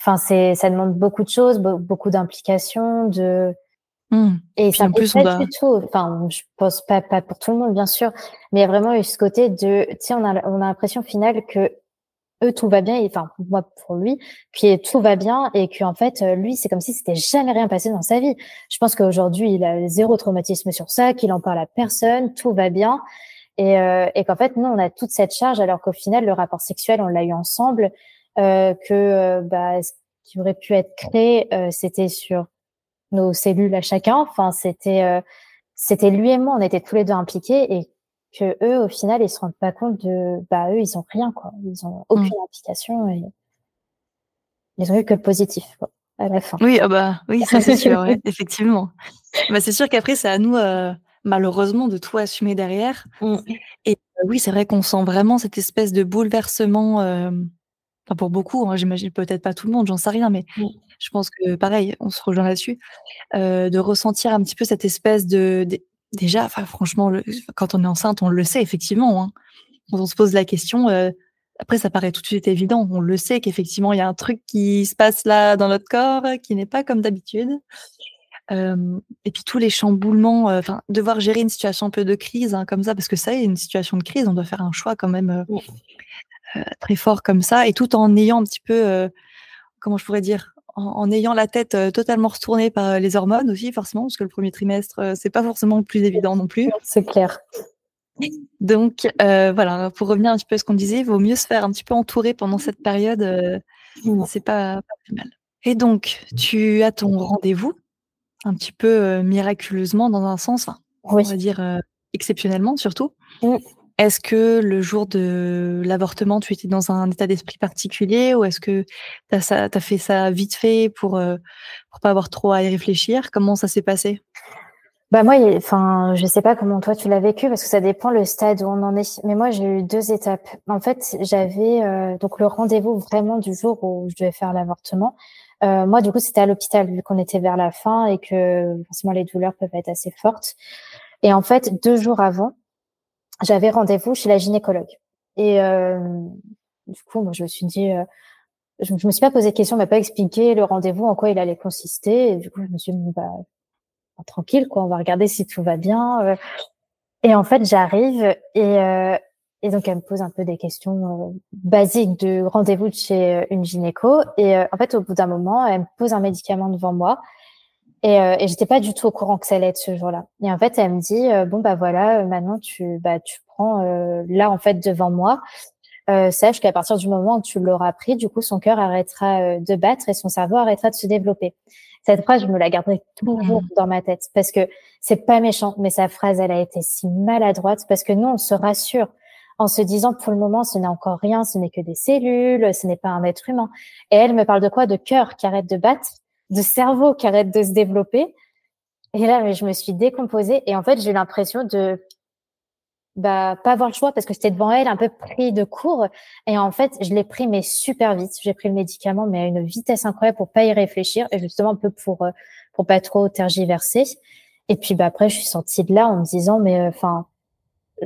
enfin, c'est, ça demande beaucoup de choses, beaucoup d'implications, de mmh. et ça plus pas du tout. Enfin, je pense pas pas pour tout le monde, bien sûr, mais il y a vraiment eu ce côté de, tu sais, on a on a l'impression final que eux tout va bien, enfin moi pour lui, puis tout va bien et qu'en fait lui c'est comme si c'était jamais rien passé dans sa vie. Je pense qu'aujourd'hui il a zéro traumatisme sur ça, qu'il en parle à personne, tout va bien et, euh, et qu'en fait, nous, on a toute cette charge, alors qu'au final, le rapport sexuel, on l'a eu ensemble, euh, que euh, bah, ce qui aurait pu être créé, euh, c'était sur nos cellules à chacun. Enfin, c'était euh, c'était lui et moi, on était tous les deux impliqués, et que eux, au final, ils se rendent pas compte de, bah eux, ils ont rien, quoi. Ils ont aucune mmh. implication et ils ont eu que le positif. Quoi. à la fin. Oui, ah bah, oui, ça c'est sûr, effectivement. Bah, c'est sûr qu'après, c'est à nous, malheureusement, de tout assumer derrière. Mmh. Et oui, c'est vrai qu'on sent vraiment cette espèce de bouleversement, pour beaucoup, hein, j'imagine peut-être pas tout le monde, j'en sais rien, mais mmh. je pense que pareil, on se rejoint là-dessus, de ressentir un petit peu cette espèce de, déjà, enfin franchement, quand on est enceinte, on le sait effectivement. Hein. Quand on se pose la question, après ça paraît tout de suite évident, on le sait qu'effectivement il y a un truc qui se passe là dans notre corps qui n'est pas comme d'habitude. et puis tous les chamboulements, enfin devoir gérer une situation un peu de crise hein, comme ça, parce que ça est une situation de crise, on doit faire un choix quand même très fort comme ça, et tout en ayant un petit peu, comment je pourrais dire, en, ayant la tête totalement retournée par les hormones aussi, forcément, parce que le premier trimestre, c'est pas forcément le plus évident non plus. C'est clair. Donc voilà, pour revenir un petit peu à ce qu'on disait, il vaut mieux se faire un petit peu entourer pendant cette période, c'est pas, pas plus mal. Et donc, tu as ton rendez-vous, un petit peu miraculeusement dans un sens, on va dire exceptionnellement surtout. Est-ce que le jour de l'avortement, tu étais dans un état d'esprit particulier ou est-ce que tu as, fait ça vite fait pour ne pas avoir trop à y réfléchir? Comment ça s'est passé? Bah moi, enfin, je sais pas comment toi tu l'as vécu parce que ça dépend le stade où on en est. Mais moi, j'ai eu deux étapes. En fait, j'avais euh, donc le rendez-vous vraiment du jour où je devais faire l'avortement. Euh, moi, du coup, c'était à l'hôpital vu qu'on était vers la fin et que forcément les douleurs peuvent être assez fortes. Et en fait, deux jours avant, j'avais rendez-vous chez la gynécologue. Et euh, du coup, moi, je me suis dit, euh, je, me suis pas posé de questions, m'a pas expliqué le rendez-vous, en quoi il allait consister. Et du coup, je me suis dit, bah, tranquille, quoi, on va regarder si tout va bien. Euh. Et en fait, j'arrive et, et donc elle me pose un peu des questions basiques de rendez-vous chez une gynéco. Et en fait, au bout d'un moment, elle me pose un médicament devant moi. Et, euh, et j'étais pas du tout au courant que ça allait être ce jour-là. Et en fait, elle me dit euh, bon bah voilà, euh, maintenant tu bah tu prends euh, là en fait devant moi. sache qu'à partir du moment où tu l'auras pris, du coup son cœur arrêtera de battre et son cerveau arrêtera de se développer. Cette phrase, je me la garderai toujours mmh. dans ma tête parce que c'est pas méchant, mais sa phrase, elle a été si maladroite parce que nous, on se rassure en se disant pour le moment, ce n'est encore rien, ce n'est que des cellules, ce n'est pas un être humain. Et elle me parle de quoi? De cœur qui arrête de battre de cerveau qui arrête de se développer. Et là, je me suis décomposée et en fait, j'ai eu l'impression de bah pas avoir le choix parce que c'était devant elle un peu pris de court et en fait je l'ai pris mais super vite. J'ai pris le médicament mais à une vitesse incroyable pour pas y réfléchir et justement un peu pour euh, pour pas trop tergiverser. Et puis bah après je suis sortie de là en me disant mais euh, enfin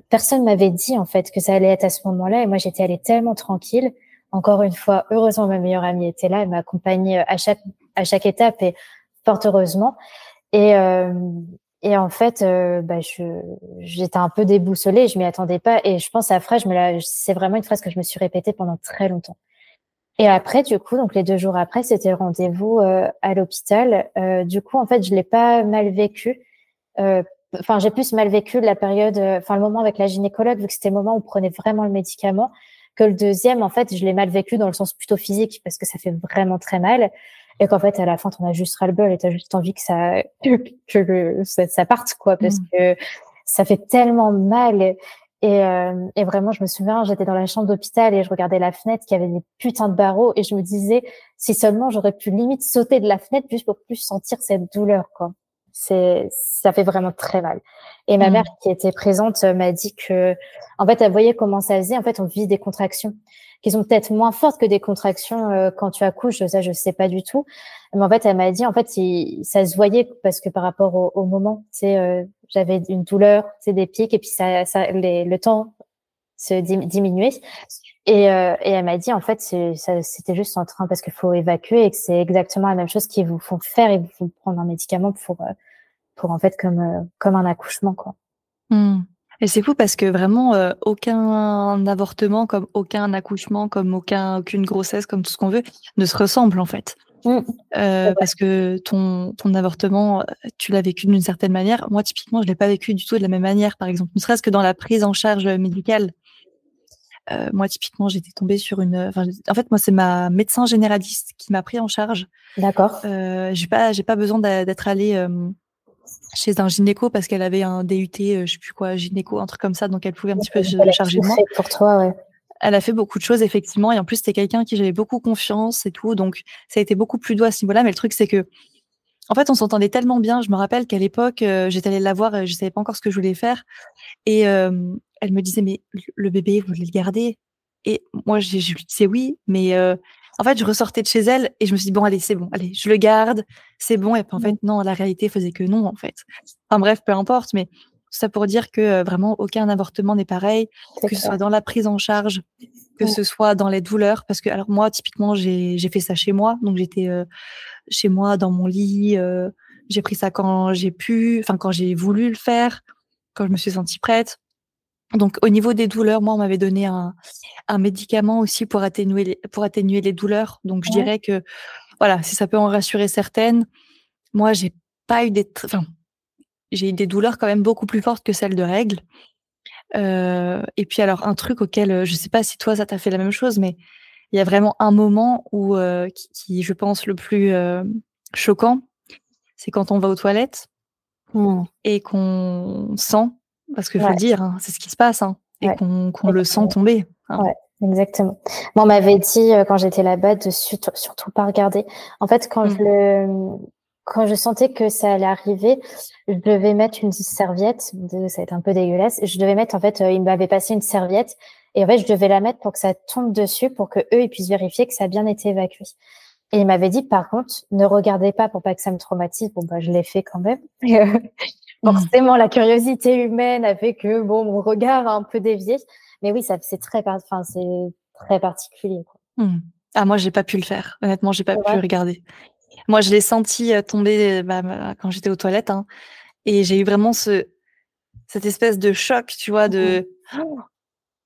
personne m'avait dit en fait que ça allait être à ce moment-là. Et moi j'étais allée tellement tranquille. Encore une fois heureusement ma meilleure amie était là. Elle m'a accompagnée euh, à chaque à chaque étape et fort heureusement. Et, euh, et en fait, euh, bah, j'étais un peu déboussolée, je m'y attendais pas. Et je pense à la phrase, c'est vraiment une phrase que je me suis répétée pendant très longtemps. Et après, du coup, donc les deux jours après, c'était le rendez-vous euh, à l'hôpital. Euh, du coup, en fait, je l'ai pas mal vécu. Euh, enfin, j'ai plus mal vécu la période, enfin le moment avec la gynécologue, vu que c'était le moment où on prenait vraiment le médicament, que le deuxième, en fait, je l'ai mal vécu dans le sens plutôt physique parce que ça fait vraiment très mal et qu'en fait à la fin t'en as juste ras le bol et t'as juste envie que ça que, ça, parte quoi parce mm. que ça fait tellement mal et, euh, et, vraiment je me souviens j'étais dans la chambre d'hôpital et je regardais la fenêtre qui avait des putains de barreaux et je me disais si seulement j'aurais pu limite sauter de la fenêtre juste pour plus sentir cette douleur quoi c'est ça fait vraiment très mal et ma mm. mère qui était présente m'a dit que en fait elle voyait comment ça faisait en fait on vit des contractions qui sont peut-être moins fortes que des contractions euh, quand tu accouches. Ça, je sais pas du tout. Mais en fait, elle m'a dit, en fait, ça se voyait parce que par rapport au, au moment, tu sais, euh, j'avais une douleur, c'est des pics, et puis ça, ça les, le temps se diminuait. Et, euh, et elle m'a dit, en fait, c'était juste en train parce qu'il faut évacuer et que c'est exactement la même chose qu'ils vous font faire. Ils vous font prendre un médicament pour, pour en fait, comme, comme un accouchement, quoi. Mmh. Et c'est fou parce que vraiment, euh, aucun avortement, comme aucun accouchement, comme aucun, aucune grossesse, comme tout ce qu'on veut, ne se ressemble en fait. Mmh. Euh, parce que ton, ton avortement, euh, tu l'as vécu d'une certaine manière. Moi, typiquement, je l'ai pas vécu du tout de la même manière, par exemple. Ne serait-ce que dans la prise en charge médicale. Euh, moi, typiquement, j'étais tombée sur une. en fait, moi, c'est ma médecin généraliste qui m'a pris en charge. D'accord. Euh, j'ai pas, j'ai pas besoin d'être allée chez un gynéco parce qu'elle avait un DUT, euh, je sais plus quoi, gynéco, un truc comme ça, donc elle pouvait un petit peu se charger de moi. Pour toi, ouais. elle a fait beaucoup de choses effectivement et en plus c'était quelqu'un qui j'avais beaucoup confiance et tout donc ça a été beaucoup plus doux à ce niveau-là mais le truc c'est que en fait on s'entendait tellement bien. Je me rappelle qu'à l'époque euh, j'étais allée la voir et je savais pas encore ce que je voulais faire. Et euh, elle me disait mais le bébé vous voulez le garder? Et moi je lui disais oui mais euh, en fait je ressortais de chez elle et je me suis dit bon allez c'est bon allez je le garde c'est bon. Et puis en mmh. fait non la réalité faisait que non en fait. Enfin bref peu importe mais ça pour dire que vraiment aucun avortement n'est pareil, que ce soit dans la prise en charge, que ce soit dans les douleurs. Parce que alors moi, typiquement, j'ai fait ça chez moi. Donc j'étais chez moi dans mon lit. j'ai pris ça quand j'ai pu, enfin quand j'ai voulu le faire, quand je me suis sentie prête. Donc au niveau des douleurs, moi on m'avait donné un, un médicament aussi pour atténuer les, pour atténuer les douleurs. Donc je dirais que voilà, si ça peut en rassurer certaines, moi j'ai pas eu des, enfin j'ai eu des douleurs quand même beaucoup plus fortes que celles de règles. Euh, et puis alors un truc auquel euh, je sais pas si toi ça t'a fait la même chose, mais il y a vraiment un moment où euh, qui, je pense le plus choquant, c'est quand on va aux toilettes mmh. et qu'on sent, parce qu'il faut le dire, hein, c'est ce qui se passe, hein, et qu'on le sent tomber. Hein. Ouais. Exactement. Moi, on m'avait dit quand j'étais là-bas de surtout pas regarder. En fait, quand mmh. je le quand je sentais que ça allait arriver, je devais mettre une serviette. Ça va être un peu dégueulasse. Je devais mettre, en fait, euh, il m'avait passé une serviette. Et en fait, je devais la mettre pour que ça tombe dessus, pour que eux, ils puissent vérifier que ça a bien été évacué. Et il m'avait dit, par contre, ne regardez pas pour pas que ça me traumatise. Bon, bah, je l'ai fait quand même. Mmh. Forcément, la curiosité humaine a fait que, bon, mon regard a un peu dévié. Mais oui, ça, c'est très, enfin, c'est très particulier. Quoi. Mmh. Ah, moi, j'ai pas pu le faire. Honnêtement, j'ai pas pu regarder. Moi, je l'ai senti tomber bah, bah, quand j'étais aux toilettes. Hein, et j'ai eu vraiment ce, cette espèce de choc, tu vois, de.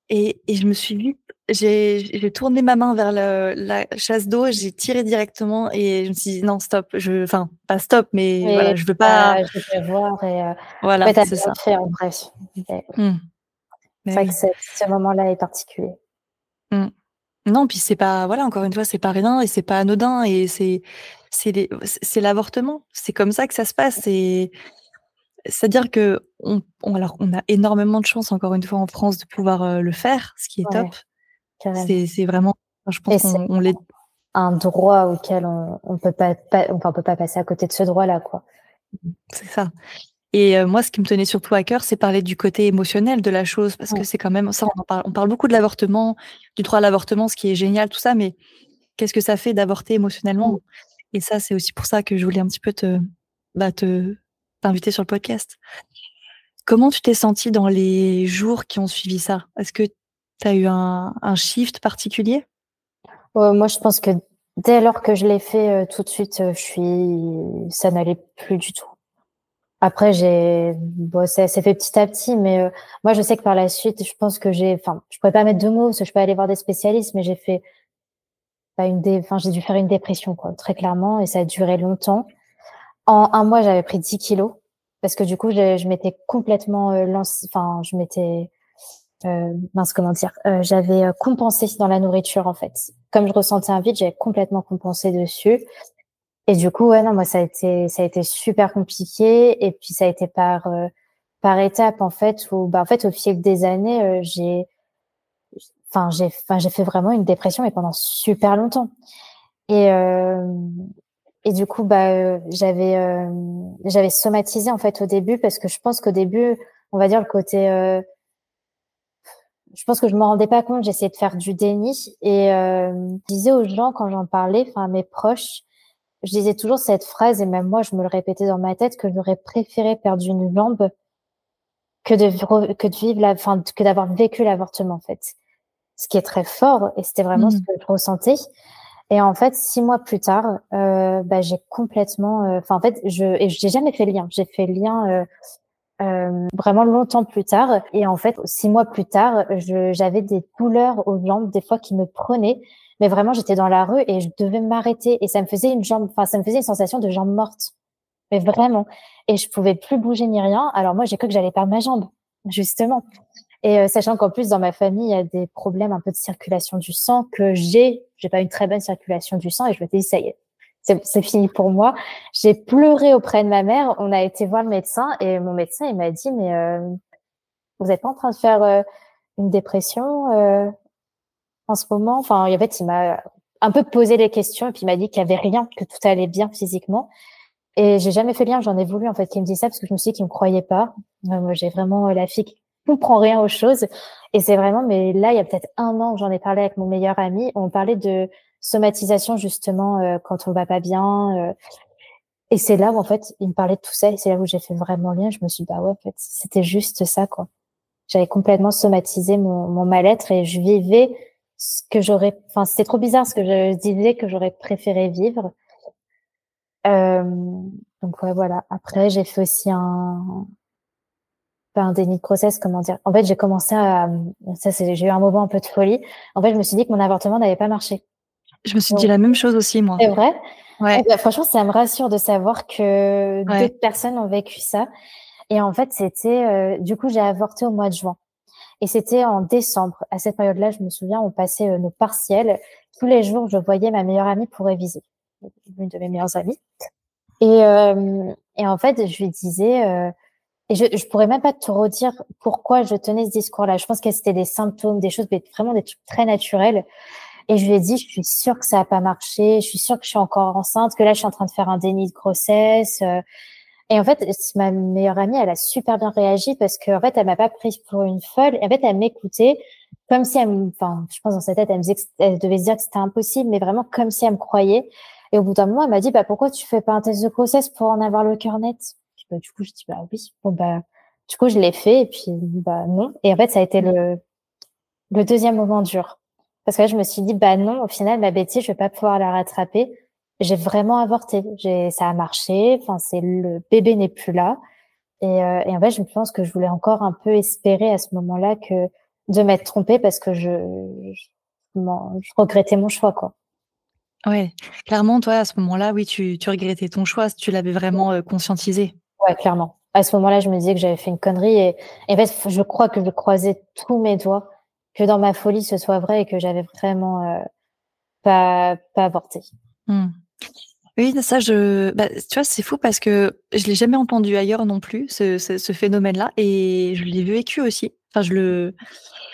Et, et je me suis vite. J'ai tourné ma main vers le, la chasse d'eau, j'ai tiré directement et je me suis dit non, stop. Je, enfin, pas stop, mais voilà, je veux pas. je veux voir et. Euh... Voilà, c'est ça. Fait, en vrai. Mmh. C'est vrai que ce moment-là est particulier. Mmh. Non, puis c'est pas, voilà, encore une fois, c'est pas rien et c'est pas anodin et c'est, c'est, l'avortement. C'est comme ça que ça se passe. C'est-à-dire que on, alors, on a énormément de chance, encore une fois, en France, de pouvoir euh, le faire, ce qui est top. C'est, c'est vraiment, je pense qu'on on l'est. Un droit auquel on, on peut pas, on peut pas passer à côté de ce droit-là, quoi. C'est ça. Et moi, ce qui me tenait surtout à cœur, c'est parler du côté émotionnel de la chose, parce que c'est quand même ça. On, parle, on parle beaucoup de l'avortement, du droit à l'avortement, ce qui est génial, tout ça, mais qu'est-ce que ça fait d'avorter émotionnellement? Mmh. Et ça, c'est aussi pour ça que je voulais un petit peu te, bah, te t'inviter sur le podcast. Comment tu t'es sentie dans les jours qui ont suivi ça? Est-ce que tu as eu un, shift particulier? Moi, je pense que dès lors que je l'ai fait, tout de suite, je suis, ça n'allait plus du tout. Après, j'ai, bon, ça s'est fait petit à petit, mais euh, moi, je sais que par la suite, je pense que j'ai, enfin, je pourrais pas mettre de mots parce que je peux aller voir des spécialistes, mais j'ai fait, pas une dé... enfin, j'ai dû faire une dépression, quoi, très clairement, et ça a duré longtemps. En un mois, j'avais pris 10 kilos parce que du coup, je, je m'étais complètement euh, enfin, je m'étais, euh, mince, comment dire, euh, j'avais compensé dans la nourriture, en fait. Comme je ressentais un vide, j'avais complètement compensé dessus. Et du coup, ouais, non, moi, ça a été, ça a été super compliqué. Et puis, ça a été par, euh, par étapes, en fait, où, bah, en fait, au fil des années, euh, j'ai, enfin, j'ai, fait vraiment une dépression, mais pendant super longtemps. Et, euh, du coup, bah, j'avais, j'avais somatisé, en fait, au début, parce que je pense qu'au début, on va dire le côté, je pense que je me rendais pas compte, j'essayais de faire du déni et je disais aux gens quand j'en parlais, enfin à mes proches, je disais toujours cette phrase et même moi, je me le répétais dans ma tête que j'aurais préféré perdre une jambe que de, vivre que d'avoir vécu l'avortement, en fait. Ce qui est très fort et c'était vraiment ce mmh. que je ressentais. Et en fait, six mois plus tard, euh, bah, j'ai complètement, euh, enfin, en fait, je, et j'ai jamais fait le lien. J'ai fait le lien, euh, euh, vraiment longtemps plus tard. Et en fait, six mois plus tard, j'avais des douleurs aux jambes, des fois qui me prenaient. Mais vraiment, j'étais dans la rue et je devais m'arrêter et ça me faisait une jambe, enfin, ça me faisait une sensation de jambe morte. Mais vraiment. Et je pouvais plus bouger ni rien. Alors moi, j'ai cru que j'allais perdre ma jambe, justement. Et euh, sachant qu'en plus, dans ma famille, il y a des problèmes un peu de circulation du sang que j'ai. J'ai pas une très bonne circulation du sang et je me dis, ça y est, c'est fini pour moi. J'ai pleuré auprès de ma mère. On a été voir le médecin et mon médecin, il m'a dit, mais euh, vous n'êtes pas en train de faire euh, une dépression en ce moment? Enfin, en fait, il m'a un peu posé les questions et puis il m'a dit qu'il y avait rien, que tout allait bien physiquement. Et j'ai jamais fait bien. J'en ai voulu en fait qu'il me dise ça parce que je me suis dit qu'il me croyait pas. moi, j'ai vraiment la fille comprend rien aux choses. Et c'est vraiment, mais là, il y a peut-être un an, j'en ai parlé avec mon meilleur ami. On parlait de somatisation justement euh, quand on va pas bien. Euh, et c'est là où en fait, il me parlait de tout ça. Et c'est là où j'ai fait vraiment lien. Je me suis dit, bah ouais, en fait, c'était juste ça quoi. J'avais complètement somatisé mon, mon mal-être et je vivais ce que j'aurais. Enfin, c'était trop bizarre ce que je disais que j'aurais préféré vivre. Euh, donc ouais, voilà. Après, j'ai fait aussi un, pas un déni de grossesse, comment dire. En fait, j'ai commencé à, ça, c'est, j'ai eu un moment un peu de folie. En fait, je me suis dit que mon avortement n'avait pas marché. Je me suis dit la même chose aussi, moi. C'est vrai. Ouais. Eh ben, franchement, ça me rassure de savoir que d'autres personnes ont vécu ça. Et en fait, c'était, euh, du coup, j'ai avorté au mois de juin. Et c'était en décembre. À cette période-là, je me souviens, on passait euh, nos partiels. Tous les jours, je voyais ma meilleure amie pour réviser. Une de mes meilleures amies. Et, euh, et en fait, je lui disais, et je, je pourrais même pas te redire pourquoi je tenais ce discours-là. Je pense que c'était des symptômes, des choses, mais vraiment des trucs très naturels. Et je lui ai dit, je suis sûre que ça a pas marché, je suis sûre que je suis encore enceinte, que là, je suis en train de faire un déni de grossesse. Euh. Et en fait, ma meilleure amie, elle a super bien réagi parce qu'en fait, elle m'a pas prise pour une folle. En fait, elle m'écoutait comme si elle, enfin, je pense dans sa tête, elle, me disait elle devait se dire que c'était impossible, mais vraiment comme si elle me croyait. Et au bout d'un moment, elle m'a dit, bah, pourquoi tu fais pas un test de grossesse pour en avoir le cœur net? Bah, du coup, je dis, bah oui. Bon, bah, du coup, je l'ai fait et puis, bah, non. Et en fait, ça a été le, le deuxième moment dur. Parce que là, je me suis dit, bah non, au final, ma bêtise, je vais pas pouvoir la rattraper. J'ai vraiment avorté. J'ai, ça a marché. Enfin, c'est le bébé n'est plus là. Et, euh, et en fait, je pense que je voulais encore un peu espérer à ce moment-là que de m'être trompée parce que je, je, je regrettais mon choix, quoi. Ouais, clairement, toi, à ce moment-là, oui, tu, tu regrettais ton choix, tu l'avais vraiment euh, conscientisé. Ouais, clairement. À ce moment-là, je me disais que j'avais fait une connerie et, en fait, je crois que je croisais tous mes doigts que dans ma folie ce soit vrai et que j'avais vraiment euh, pas, pas avorté. Mmh. Oui, ça, je, bah, tu vois, c'est fou parce que je l'ai jamais entendu ailleurs non plus, ce, ce, phénomène-là, et je l'ai vécu aussi. Enfin, je le,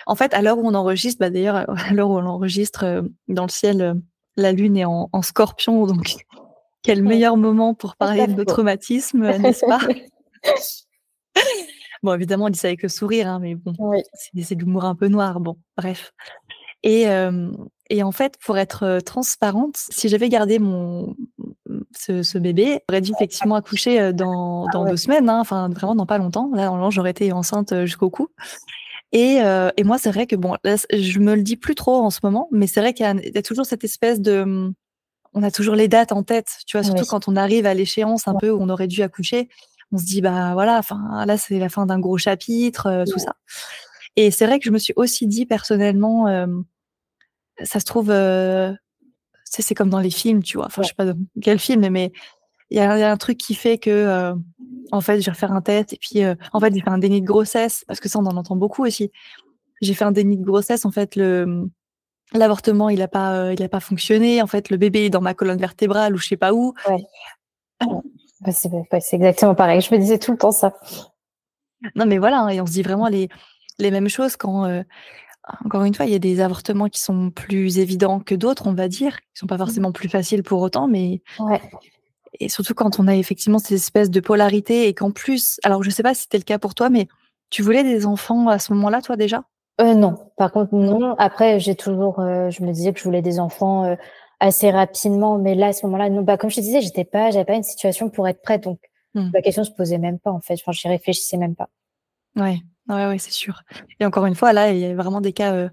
en fait, à l'heure où on enregistre, bah, d'ailleurs, à l'heure où on enregistre euh, dans le ciel, la lune est en, en scorpion, donc quel meilleur moment pour parler de traumatisme, n'est-ce pas? Bon, évidemment, on dit ça avec le sourire, hein, mais bon, oui. c'est de l'humour un peu noir. Bon, bref. Et, euh, et en fait, pour être transparente, si j'avais gardé mon ce, ce bébé, j'aurais dû effectivement accoucher dans, dans ah ouais. deux semaines, hein, enfin vraiment dans pas longtemps. Là, j'aurais été enceinte jusqu'au cou. Et, euh, et moi, c'est vrai que bon, là, je me le dis plus trop en ce moment, mais c'est vrai qu'il y, y, a toujours cette espèce de, on a toujours les dates en tête, tu vois, surtout oui. quand on arrive à l'échéance un ouais. peu où on aurait dû accoucher, on se dit bah voilà, enfin là c'est la fin d'un gros chapitre, euh, tout ça. Et c'est vrai que je me suis aussi dit personnellement, euh, ça se trouve, euh, c'est comme dans les films, tu vois. Enfin, je sais pas de quel film, mais il y, y, a un truc qui fait que en fait, je vais refaire un test et puis en fait, j'ai fait un déni de grossesse parce que ça, on en entend beaucoup aussi. J'ai fait un déni de grossesse. En fait, le l'avortement, il a pas, euh, il a pas fonctionné. En fait, le bébé est dans ma colonne vertébrale ou je sais pas où. Ouais. C'est exactement pareil. Je me disais tout le temps ça. Non, mais voilà, hein, et on se dit vraiment les, les mêmes choses quand, euh, encore une fois, il y a des avortements qui sont plus évidents que d'autres, on va dire, qui sont pas forcément plus faciles pour autant, mais et surtout quand on a effectivement cette espèce de polarité et qu'en plus, alors je sais pas si c'était le cas pour toi, mais tu voulais des enfants à ce moment-là, toi déjà? Euh, Non, par contre non. Après, j'ai toujours, euh, je me disais que je voulais des enfants euh, assez rapidement, mais là à ce moment-là, non. Bah comme je te disais, j'étais pas, j'avais pas une situation pour être prête, donc mmh. la question se posait même pas en fait. Enfin, j'y réfléchissais même pas. Ouais, ouais, ouais, c'est sûr. Et encore une fois, là, il y a vraiment des cas,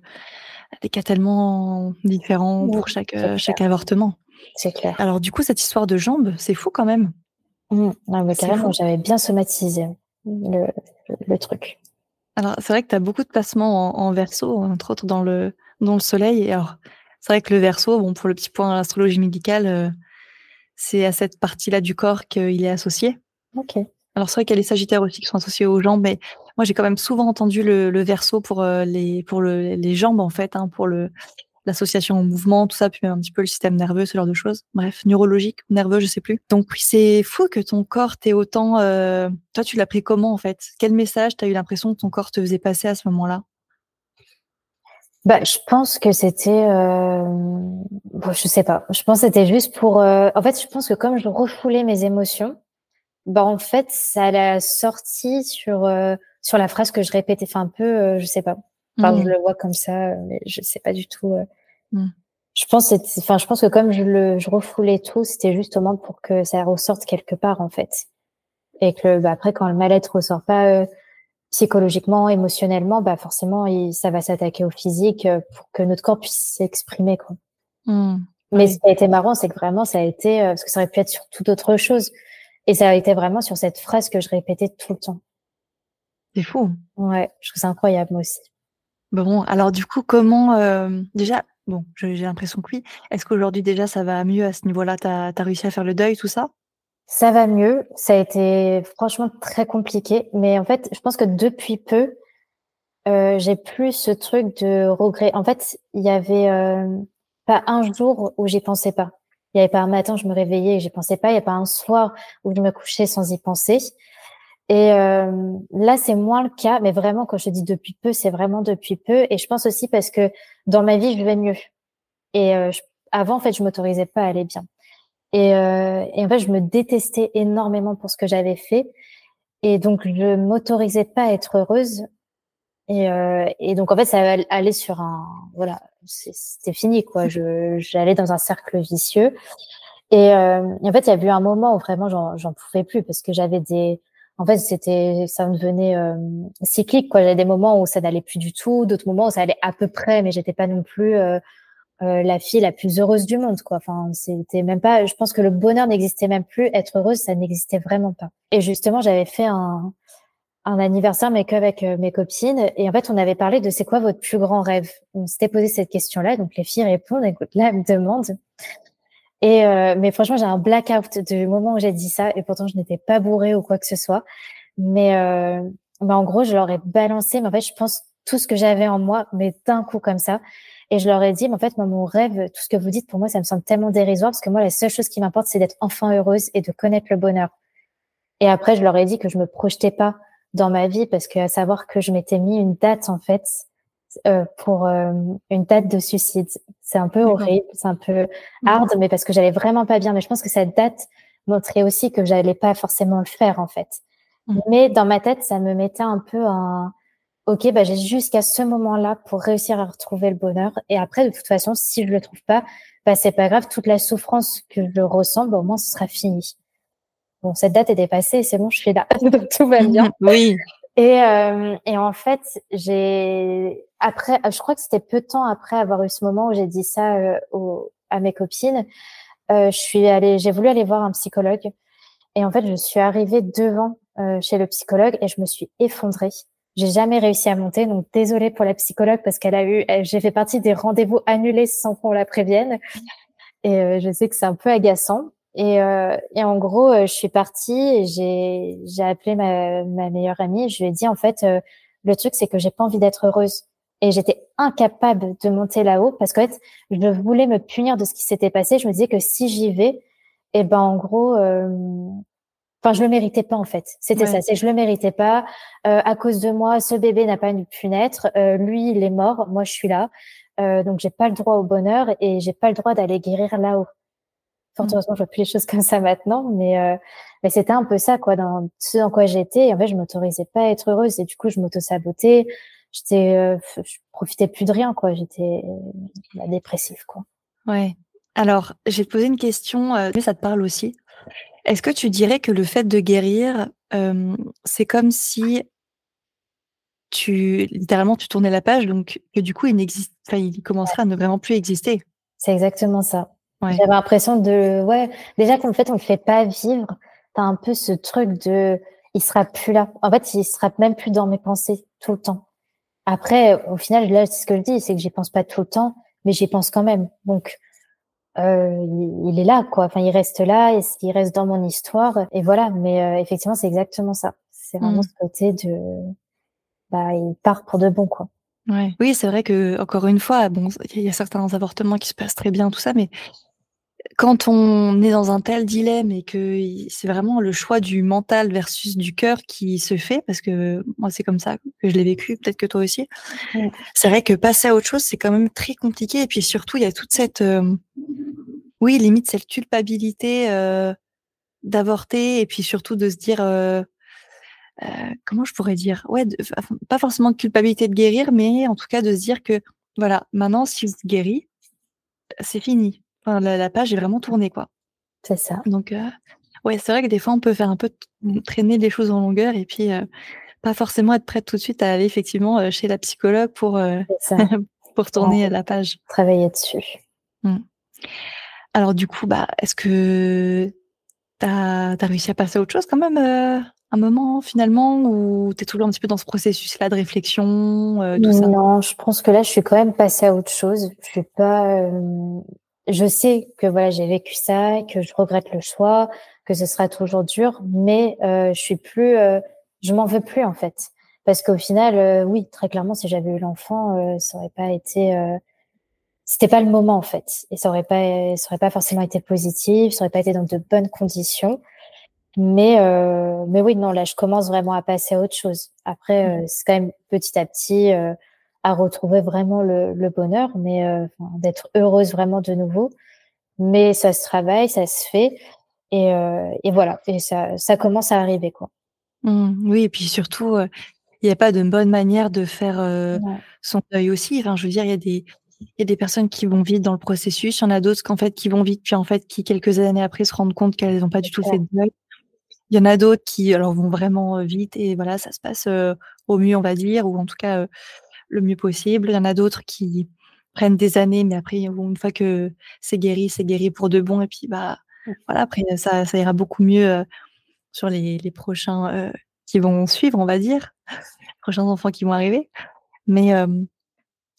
des cas tellement différents oui, pour chaque chaque avortement. C'est clair. Alors, du coup, cette histoire de jambes, c'est fou quand même. Mmh. Non, mais carrément, j'avais bien somatisé le, le, le truc. Alors, c'est vrai que tu as beaucoup de placements en, en, verso, entre autres dans le, dans le soleil. Et alors, c'est vrai que le verso, bon, pour le petit point à l'astrologie médicale, euh, c'est à cette partie-là du corps qu'il est associé. Ok. Alors, c'est vrai qu'il y a les sagittaires aussi qui sont associés aux jambes, mais moi, j'ai quand même souvent entendu le, le verso pour, euh, les, pour le, les jambes, en fait, hein, pour le, l'association au mouvement, tout ça, puis même un petit peu le système nerveux, ce genre de choses. Bref, neurologique, nerveux, je sais plus. Donc oui, c'est fou que ton corps t'ait autant. Euh... Toi, tu l'as pris comment en fait? Quel message t'as eu l'impression que ton corps te faisait passer à ce moment-là? Bah, je pense que c'était, euh... bon, je sais pas. Je pense que c'était juste pour. Euh... En fait, je pense que comme je refoulais mes émotions, bah en fait, ça l'a sorti sur euh, sur la phrase que je répétais. Enfin, un peu, je sais pas. Enfin, je mmh. le vois comme ça, mais je sais pas du tout. Mmh. Je pense, enfin, je pense que comme je le, je refoulais tout, c'était justement pour que ça ressorte quelque part en fait, et que bah, après, quand le mal-être ressort pas psychologiquement, émotionnellement, bah forcément, ça va s'attaquer au physique euh, pour que notre corps puisse s'exprimer. Quoi. Mmh. Mais ce qui a été marrant, c'est que vraiment, ça a été, euh, parce que ça aurait pu être sur toute autre chose, et ça a été vraiment sur cette phrase que je répétais tout le temps. C'est fou. Ouais, je trouve ça incroyable moi aussi. Bon, alors du coup, comment euh, déjà, bon, j'ai l'impression que oui. Est-ce qu'aujourd'hui déjà ça va mieux à ce niveau-là? T'as as réussi à faire le deuil, tout ça? Ça va mieux. Ça a été franchement très compliqué. Mais en fait, je pense que depuis peu, euh, j'ai plus ce truc de regret. En fait, il y avait euh, pas un jour où j'y pensais pas. Il y avait pas un matin, je me réveillais et j'y pensais pas. Il y a pas un soir où je me couchais sans y penser. Et euh, là, c'est moins le cas. Mais vraiment, quand je dis depuis peu, c'est vraiment depuis peu. Et je pense aussi parce que dans ma vie, je vais mieux. Et euh, avant, en fait, je m'autorisais pas à aller bien. Et, euh, et, en fait, je me détestais énormément pour ce que j'avais fait. Et donc, je m'autorisais pas à être heureuse. Et, euh, et, donc, en fait, ça allait sur un... Voilà, c'était fini, quoi. J'allais dans un cercle vicieux. Et, euh, en fait, il y a eu un moment où vraiment, j'en pouvais plus parce que j'avais des... En fait, c'était, ça devenait euh, cyclique, quoi. J'avais des moments où ça n'allait plus du tout, d'autres moments où ça allait à peu près, mais j'étais pas non plus euh, euh, la fille la plus heureuse du monde, quoi. Enfin, c'était même pas. Je pense que le bonheur n'existait même plus. Être heureuse, ça n'existait vraiment pas. Et justement, j'avais fait un, un anniversaire, mais qu'avec euh, mes copines. Et en fait, on avait parlé de c'est quoi votre plus grand rêve. On s'était posé cette question-là. Donc les filles répondent. Écoute, là, elles me demandent. Et euh, mais franchement, j'ai un blackout du moment où j'ai dit ça. Et pourtant, je n'étais pas bourrée ou quoi que ce soit. Mais euh, bah, en gros, je leur ai balancé. Mais en fait, je pense tout ce que j'avais en moi, mais d'un coup comme ça. Et je leur ai dit, mais en fait, moi, mon rêve, tout ce que vous dites, pour moi, ça me semble tellement dérisoire parce que moi, la seule chose qui m'importe, c'est d'être enfin heureuse et de connaître le bonheur. Et après, je leur ai dit que je me projetais pas dans ma vie parce que à savoir que je m'étais mis une date, en fait, euh, pour euh, une date de suicide. C'est un peu horrible, c'est un peu hard, mais parce que j'allais vraiment pas bien. Mais je pense que cette date montrait aussi que j'allais pas forcément le faire, en fait. Mmh. Mais dans ma tête, ça me mettait un peu un, ok, bah, j'ai jusqu'à ce moment-là pour réussir à retrouver le bonheur. Et après, de toute façon, si je le trouve pas, bah, c'est pas grave. Toute la souffrance que je ressens, bah, au moins, ce sera fini. Bon, cette date est dépassée, c'est bon, je suis là. Tout va bien. oui. Et, euh, et en fait, j'ai après, je crois que c'était peu de temps après avoir eu ce moment où j'ai dit ça euh, à mes copines. Euh, je suis allée, j'ai voulu aller voir un psychologue. Et en fait, je suis arrivée devant euh, chez le psychologue et je me suis effondrée. J'ai jamais réussi à monter, donc désolée pour la psychologue parce qu'elle a eu, j'ai fait partie des rendez-vous annulés sans qu'on la prévienne. Et euh, je sais que c'est un peu agaçant. Et, euh, et en gros, euh, je suis partie et j'ai, appelé ma, ma meilleure amie je lui ai dit en fait, le truc c'est que j'ai pas envie d'être heureuse. Et j'étais incapable de monter là-haut parce qu'en fait, je voulais me punir de ce qui s'était passé. Je me disais que si j'y vais, et eh ben en gros, Enfin, je le méritais pas en fait. C'était ça. C'est je le méritais pas. Euh, à cause de moi, ce bébé n'a pas pu naître. Euh, lui, il est mort. Moi, je suis là. Euh, donc, j'ai pas le droit au bonheur et j'ai pas le droit d'aller guérir là-haut. Fort mmh. heureusement, je vois plus les choses comme ça maintenant, mais euh, mais c'était un peu ça quoi, dans ce dans quoi j'étais. En fait, je m'autorisais pas à être heureuse et du coup, je m'auto-sabotais. J'étais, euh, je profitais plus de rien quoi. J'étais la dépressive quoi. Ouais. Alors, j'ai posé une question, euh, mais ça te parle aussi. Est-ce que tu dirais que le fait de guérir, c'est comme si tu littéralement tu tournais la page, donc que du coup il n'existe, il commencerait à ne vraiment plus exister? C'est exactement ça. J'avais l'impression de, ouais, déjà qu'en fait on le fait pas vivre, t'as un peu ce truc de, il sera plus là. En fait, il sera même plus dans mes pensées tout le temps. Après, au final, là, c'est ce que je dis, c'est que j'y pense pas tout le temps, mais j'y pense quand même. Donc, euh, il, est là, quoi. Enfin, il reste là, et il reste dans mon histoire, et voilà. Mais euh, effectivement, c'est exactement ça. C'est vraiment mmh. ce côté de, bah, il part pour de bon, quoi. Ouais. Oui, c'est vrai que encore une fois, bon, il y a certains avortements qui se passent très bien, tout ça, mais quand on est dans un tel dilemme et que c'est vraiment le choix du mental versus du cœur qui se fait, parce que moi c'est comme ça que je l'ai vécu, peut-être que toi aussi. C'est vrai que passer à autre chose, c'est quand même très compliqué. Et puis surtout, il y a toute cette, euh, oui, limite cette culpabilité euh, d'avorter, et puis surtout de se dire, euh, comment je pourrais dire, ouais, pas forcément de culpabilité de guérir, mais en tout cas de se dire que voilà, maintenant si vous guéris, c'est fini la, page est vraiment tournée, quoi. C'est ça. Donc, euh, ouais, c'est vrai que des fois, on peut faire un peu traîner des choses en longueur et puis euh, pas forcément être prête tout de suite à aller effectivement euh, chez la psychologue pour, pour tourner la page. Travailler dessus. Mmh. Alors, du coup, bah, est-ce que tu as, réussi à passer à autre chose quand même un moment finalement ou tu es toujours un petit peu dans ce processus-là de réflexion tout ça? Non, je pense que là, je suis quand même passée à autre chose. Je suis pas je sais que voilà, j'ai vécu ça, que je regrette le choix, que ce sera toujours dur, mais euh, je suis plus, euh, je m'en veux plus en fait, parce qu'au final, euh, oui, très clairement, si j'avais eu l'enfant, euh, ça aurait pas été, euh, c'était pas le moment en fait, et ça aurait pas, ça aurait pas forcément été positif, ça aurait pas été dans de bonnes conditions, mais mais oui, non, là, je commence vraiment à passer à autre chose. Après, mmh. c'est quand même petit à petit à retrouver vraiment le, le bonheur, mais euh, d'être heureuse vraiment de nouveau. Mais ça se travaille, ça se fait, et, euh, et voilà, et ça, ça commence à arriver quoi. Mmh, oui, et puis surtout, euh, il n'y a pas de bonne manière de faire son deuil aussi. Enfin, je veux dire, il y a des il y a des personnes qui vont vite dans le processus, il y en a d'autres qu'en fait qui vont vite, puis en fait qui quelques années après se rendent compte qu'elles n'ont pas du tout fait de deuil. Il y en a d'autres qui alors vont vraiment vite et voilà, ça se passe au mieux, on va dire, ou en tout cas le mieux possible. Il y en a d'autres qui prennent des années, mais après, une fois que c'est guéri, c'est guéri pour de bon. Et puis, bah, mmh. voilà, après, ça, ça ira beaucoup mieux euh, sur les, les prochains euh, qui vont suivre, on va dire, les prochains enfants qui vont arriver. Mais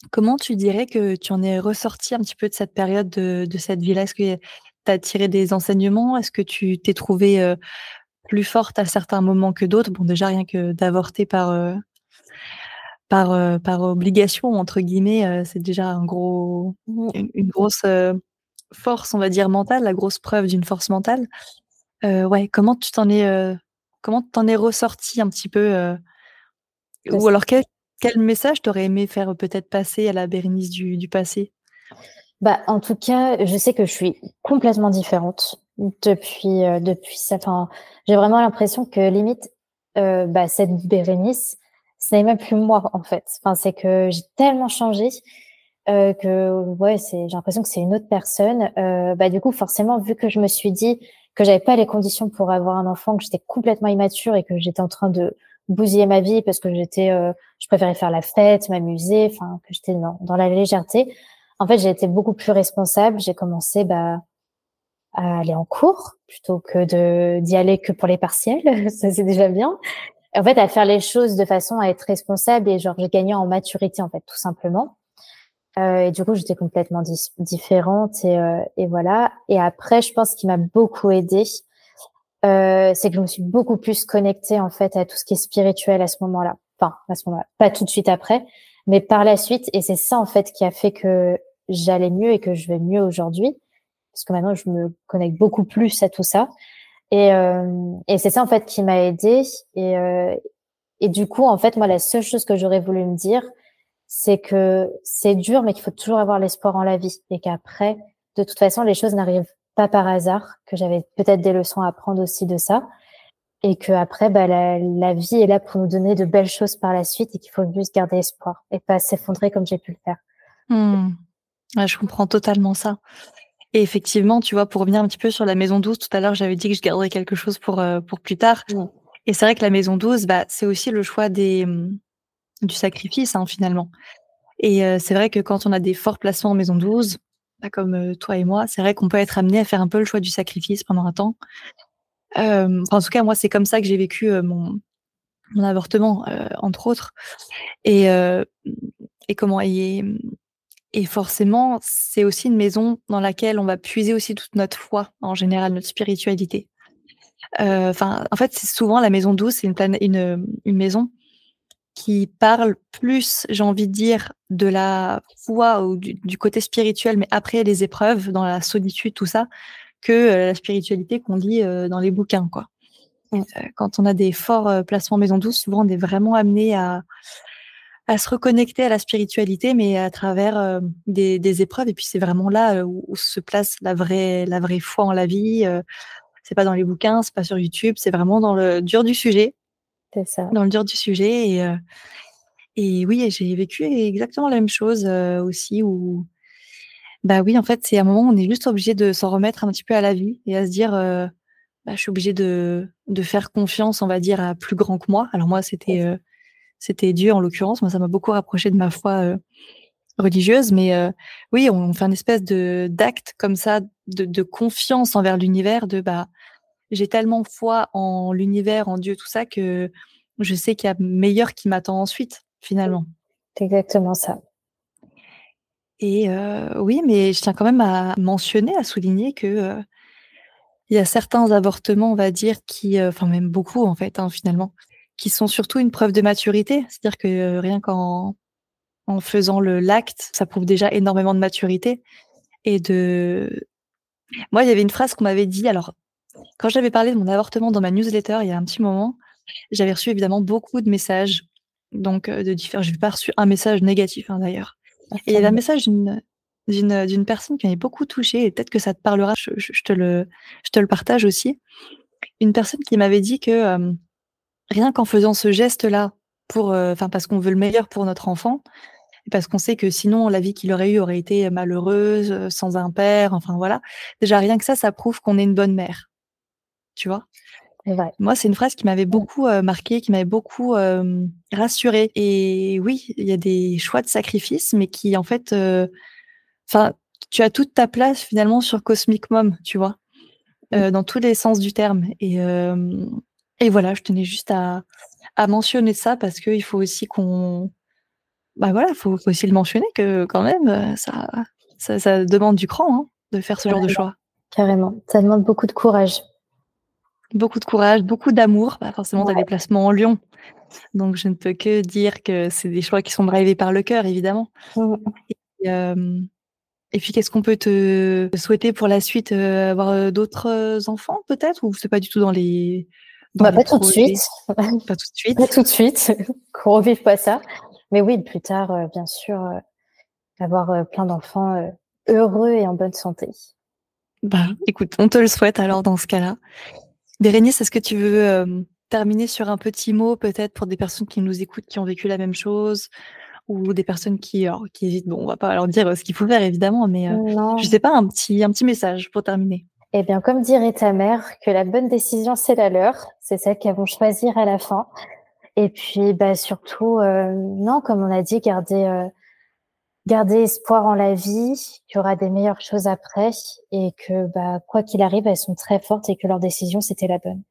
comment tu dirais que tu en es ressorti un petit peu de cette période, de, de cette vie-là? Est-ce que tu as tiré des enseignements? Est-ce que tu t'es trouvée euh, plus forte à certains moments que d'autres? Bon, déjà, rien que d'avorter par par, euh, par obligation, entre guillemets, euh, c'est déjà un gros, une, grosse euh, force, on va dire, mentale, la grosse preuve d'une force mentale. ouais, comment tu t'en es, comment t'en es ressorti un petit peu Ou alors quel, quel message t'aurais aimé faire peut-être passer à la Bérénice du, du passé? Bah, en tout cas, je sais que je suis complètement différente depuis depuis ça. Enfin, j'ai vraiment l'impression que limite bah, cette Bérénice, ce n'est même plus moi en fait. Enfin, c'est que j'ai tellement changé euh, que ouais, c'est j'ai l'impression que c'est une autre personne. Euh, bah du coup, forcément, vu que je me suis dit que j'avais pas les conditions pour avoir un enfant, que j'étais complètement immature et que j'étais en train de bousiller ma vie parce que j'étais, euh, je préférais faire la fête, m'amuser, enfin que j'étais dans, dans, la légèreté. En fait, j'ai été beaucoup plus responsable. J'ai commencé bah à aller en cours plutôt que de d'y aller que pour les partiels. Ça c'est déjà bien en fait, à faire les choses de façon à être responsable et genre j'ai en maturité en fait, tout simplement. Euh, et du coup, j'étais complètement différente et, euh, et, voilà. Et après, je pense qu'il m'a beaucoup aidé, euh, c'est que je me suis beaucoup plus connectée en fait à tout ce qui est spirituel à ce moment-là. Enfin, à ce moment-là, pas tout de suite après, mais par la suite. Et c'est ça en fait qui a fait que j'allais mieux et que je vais mieux aujourd'hui, parce que maintenant je me connecte beaucoup plus à tout ça. Et, euh, et c'est ça en fait qui m'a aidée. Et, euh, et du coup, en fait, moi, la seule chose que j'aurais voulu me dire, c'est que c'est dur, mais qu'il faut toujours avoir l'espoir en la vie et qu'après, de toute façon, les choses n'arrivent pas par hasard, que j'avais peut-être des leçons à apprendre aussi de ça et que après, bah, la, la, vie est là pour nous donner de belles choses par la suite et qu'il faut juste garder espoir et pas s'effondrer comme j'ai pu le faire. Mmh. Je comprends totalement ça. Et effectivement, tu vois, pour revenir un petit peu sur la maison 12, tout à l'heure, j'avais dit que je garderais quelque chose pour, euh, pour plus tard. Et c'est vrai que la maison 12, bah, c'est aussi le choix des, mmh, du sacrifice, hein, finalement. Et euh, c'est vrai que quand on a des forts placements en maison 12, bah, comme euh, toi et moi, c'est vrai qu'on peut être amené à faire un peu le choix du sacrifice pendant un temps. en tout cas, moi, c'est comme ça que j'ai vécu mon, mon avortement, entre autres. Et, et comment et, et forcément, c'est aussi une maison dans laquelle on va puiser aussi toute notre foi, en général, notre spiritualité. Euh, enfin, en fait, c'est souvent la maison douce, c'est une, une, une maison qui parle plus, j'ai envie de dire, de la foi ou du, côté spirituel, mais après les épreuves, dans la solitude, tout ça, que euh, la spiritualité qu'on lit euh, dans les bouquins, quoi. Euh, quand on a des forts placements maison douce, souvent on est vraiment amené à, à se reconnecter à la spiritualité, mais à travers des, des, épreuves. Et puis c'est vraiment là où, se place la vraie, la vraie foi en la vie. c'est pas dans les bouquins, c'est pas sur YouTube, c'est vraiment dans le dur du sujet. C'est ça. Dans le dur du sujet. Et, euh, et oui, j'ai vécu exactement la même chose euh, aussi où, bah oui, en fait, c'est un moment où on est juste obligé de s'en remettre un petit peu à la vie et à se dire, euh, bah, je suis obligé de, de faire confiance, on va dire, à plus grand que moi. Alors moi, c'était c'était Dieu en l'occurrence. Moi, ça m'a beaucoup rapproché de ma foi religieuse, mais oui, on fait un espèce de d'acte comme ça, de, de confiance envers l'univers, de bah j'ai tellement foi en l'univers, en Dieu, tout ça, que je sais qu'il y a meilleur qui m'attend ensuite, finalement. C'est exactement ça. Et euh, oui, mais je tiens quand même à mentionner, à souligner que euh, il y a certains avortements, on va dire, qui, euh, enfin même beaucoup en fait, hein, finalement, qui sont surtout une preuve de maturité. C'est-à-dire que rien qu'en en faisant le l'acte, ça prouve déjà énormément de maturité et de. Moi, il y avait une phrase qu'on m'avait dit. Alors, quand j'avais parlé de mon avortement dans ma newsletter il y a un petit moment, j'avais reçu évidemment beaucoup de messages, donc euh, de différents. Je n'ai pas reçu un message négatif hein, d'ailleurs. Et il y avait un message d'une d'une personne qui m'avait beaucoup touchée et peut-être que ça te parlera. Je, te le je te le partage aussi. Une personne qui m'avait dit que rien qu'en faisant ce geste-là pour, euh, parce qu'on veut le meilleur pour notre enfant, parce qu'on sait que sinon la vie qu'il aurait eue aurait été malheureuse, euh, sans un père, enfin voilà. Déjà rien que ça, ça prouve qu'on est une bonne mère tu vois? Moi, c'est une phrase qui m'avait beaucoup marquée, marqué, qui m'avait beaucoup rassurée. Et oui, il y a des choix de sacrifice, mais qui, en fait, enfin, tu as toute ta place finalement sur Cosmic Mom, tu vois, dans tous les sens du terme. Et, et voilà, je tenais juste à, à mentionner ça parce qu'il faut aussi qu'on, bah voilà, faut, faut aussi le mentionner que quand même, ça, ça, demande du cran hein, de faire ce genre de choix. Carrément, ça demande beaucoup de courage. Beaucoup de courage, beaucoup d'amour. Bah, forcément, tu as des placements en Lyon. Donc, je ne peux que dire que c'est des choix qui sont drivés par le cœur, évidemment. Mmh. Et, puis, qu'est-ce qu'on peut te souhaiter pour la suite euh, Avoir euh, d'autres enfants, peut-être? Ou c'est pas du tout dans les. Bah, pas, tout de suite. pas tout de suite. Pas tout de suite. Qu'on revive pas ça. Mais oui, plus tard, euh, bien sûr, avoir plein d'enfants heureux et en bonne santé. Bah, écoute, on te le souhaite alors dans ce cas-là. Bérénice, est-ce que tu veux euh, terminer sur un petit mot peut-être pour des personnes qui nous écoutent, qui ont vécu la même chose ou des personnes qui, qui hésitent? Bon, on va pas leur dire euh, ce qu'il faut faire évidemment, mais je euh, je sais pas, un petit, un petit message pour terminer. Eh bien, comme dirait ta mère, que la bonne décision, c'est la leur. C'est celle qu'elles vont choisir à la fin. Et puis, bah, surtout, non, comme on a dit, garder garder espoir en la vie, qu'il y aura des meilleures choses après et que bah, quoi qu'il arrive, elles sont très fortes et que leur décision, c'était la bonne.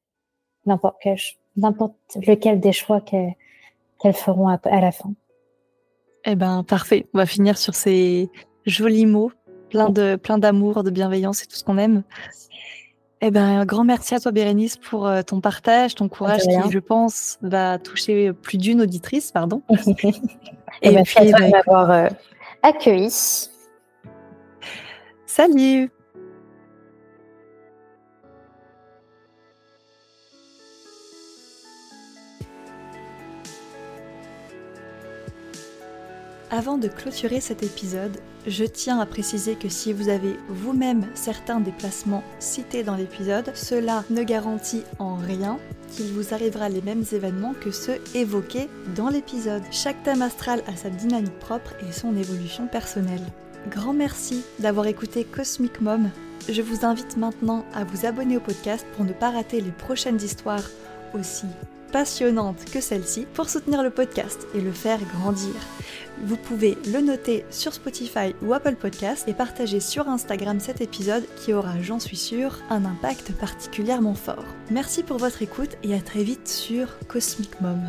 N'importe quel, n'importe lequel des choix qu'elles feront à, la fin. Eh ben, parfait. On va finir sur ces jolis mots, plein de plein d'amour, de bienveillance et tout ce qu'on aime. Eh ben, un grand merci à toi, Bérénice, pour euh, ton partage, ton courage qui, je pense, va toucher plus d'une auditrice, pardon. et, et ben, puis, à toi d'avoir euh, accueilli. Salut Avant de clôturer cet épisode, je tiens à préciser que si vous avez vous-même certains des placements cités dans l'épisode, cela ne garantit en rien qu'il vous arrivera les mêmes événements que ceux évoqués dans l'épisode. Chaque thème astral a sa dynamique propre et son évolution personnelle. Grand merci d'avoir écouté Cosmic Mom. Je vous invite maintenant à vous abonner au podcast pour ne pas rater les prochaines histoires aussi passionnantes que celle-ci pour soutenir le podcast et le faire grandir. Vous pouvez le noter sur Spotify ou Apple Podcast et partager sur Instagram cet épisode qui aura, j'en suis sûre, un impact particulièrement fort. Merci pour votre écoute et à très vite sur Cosmic Mom.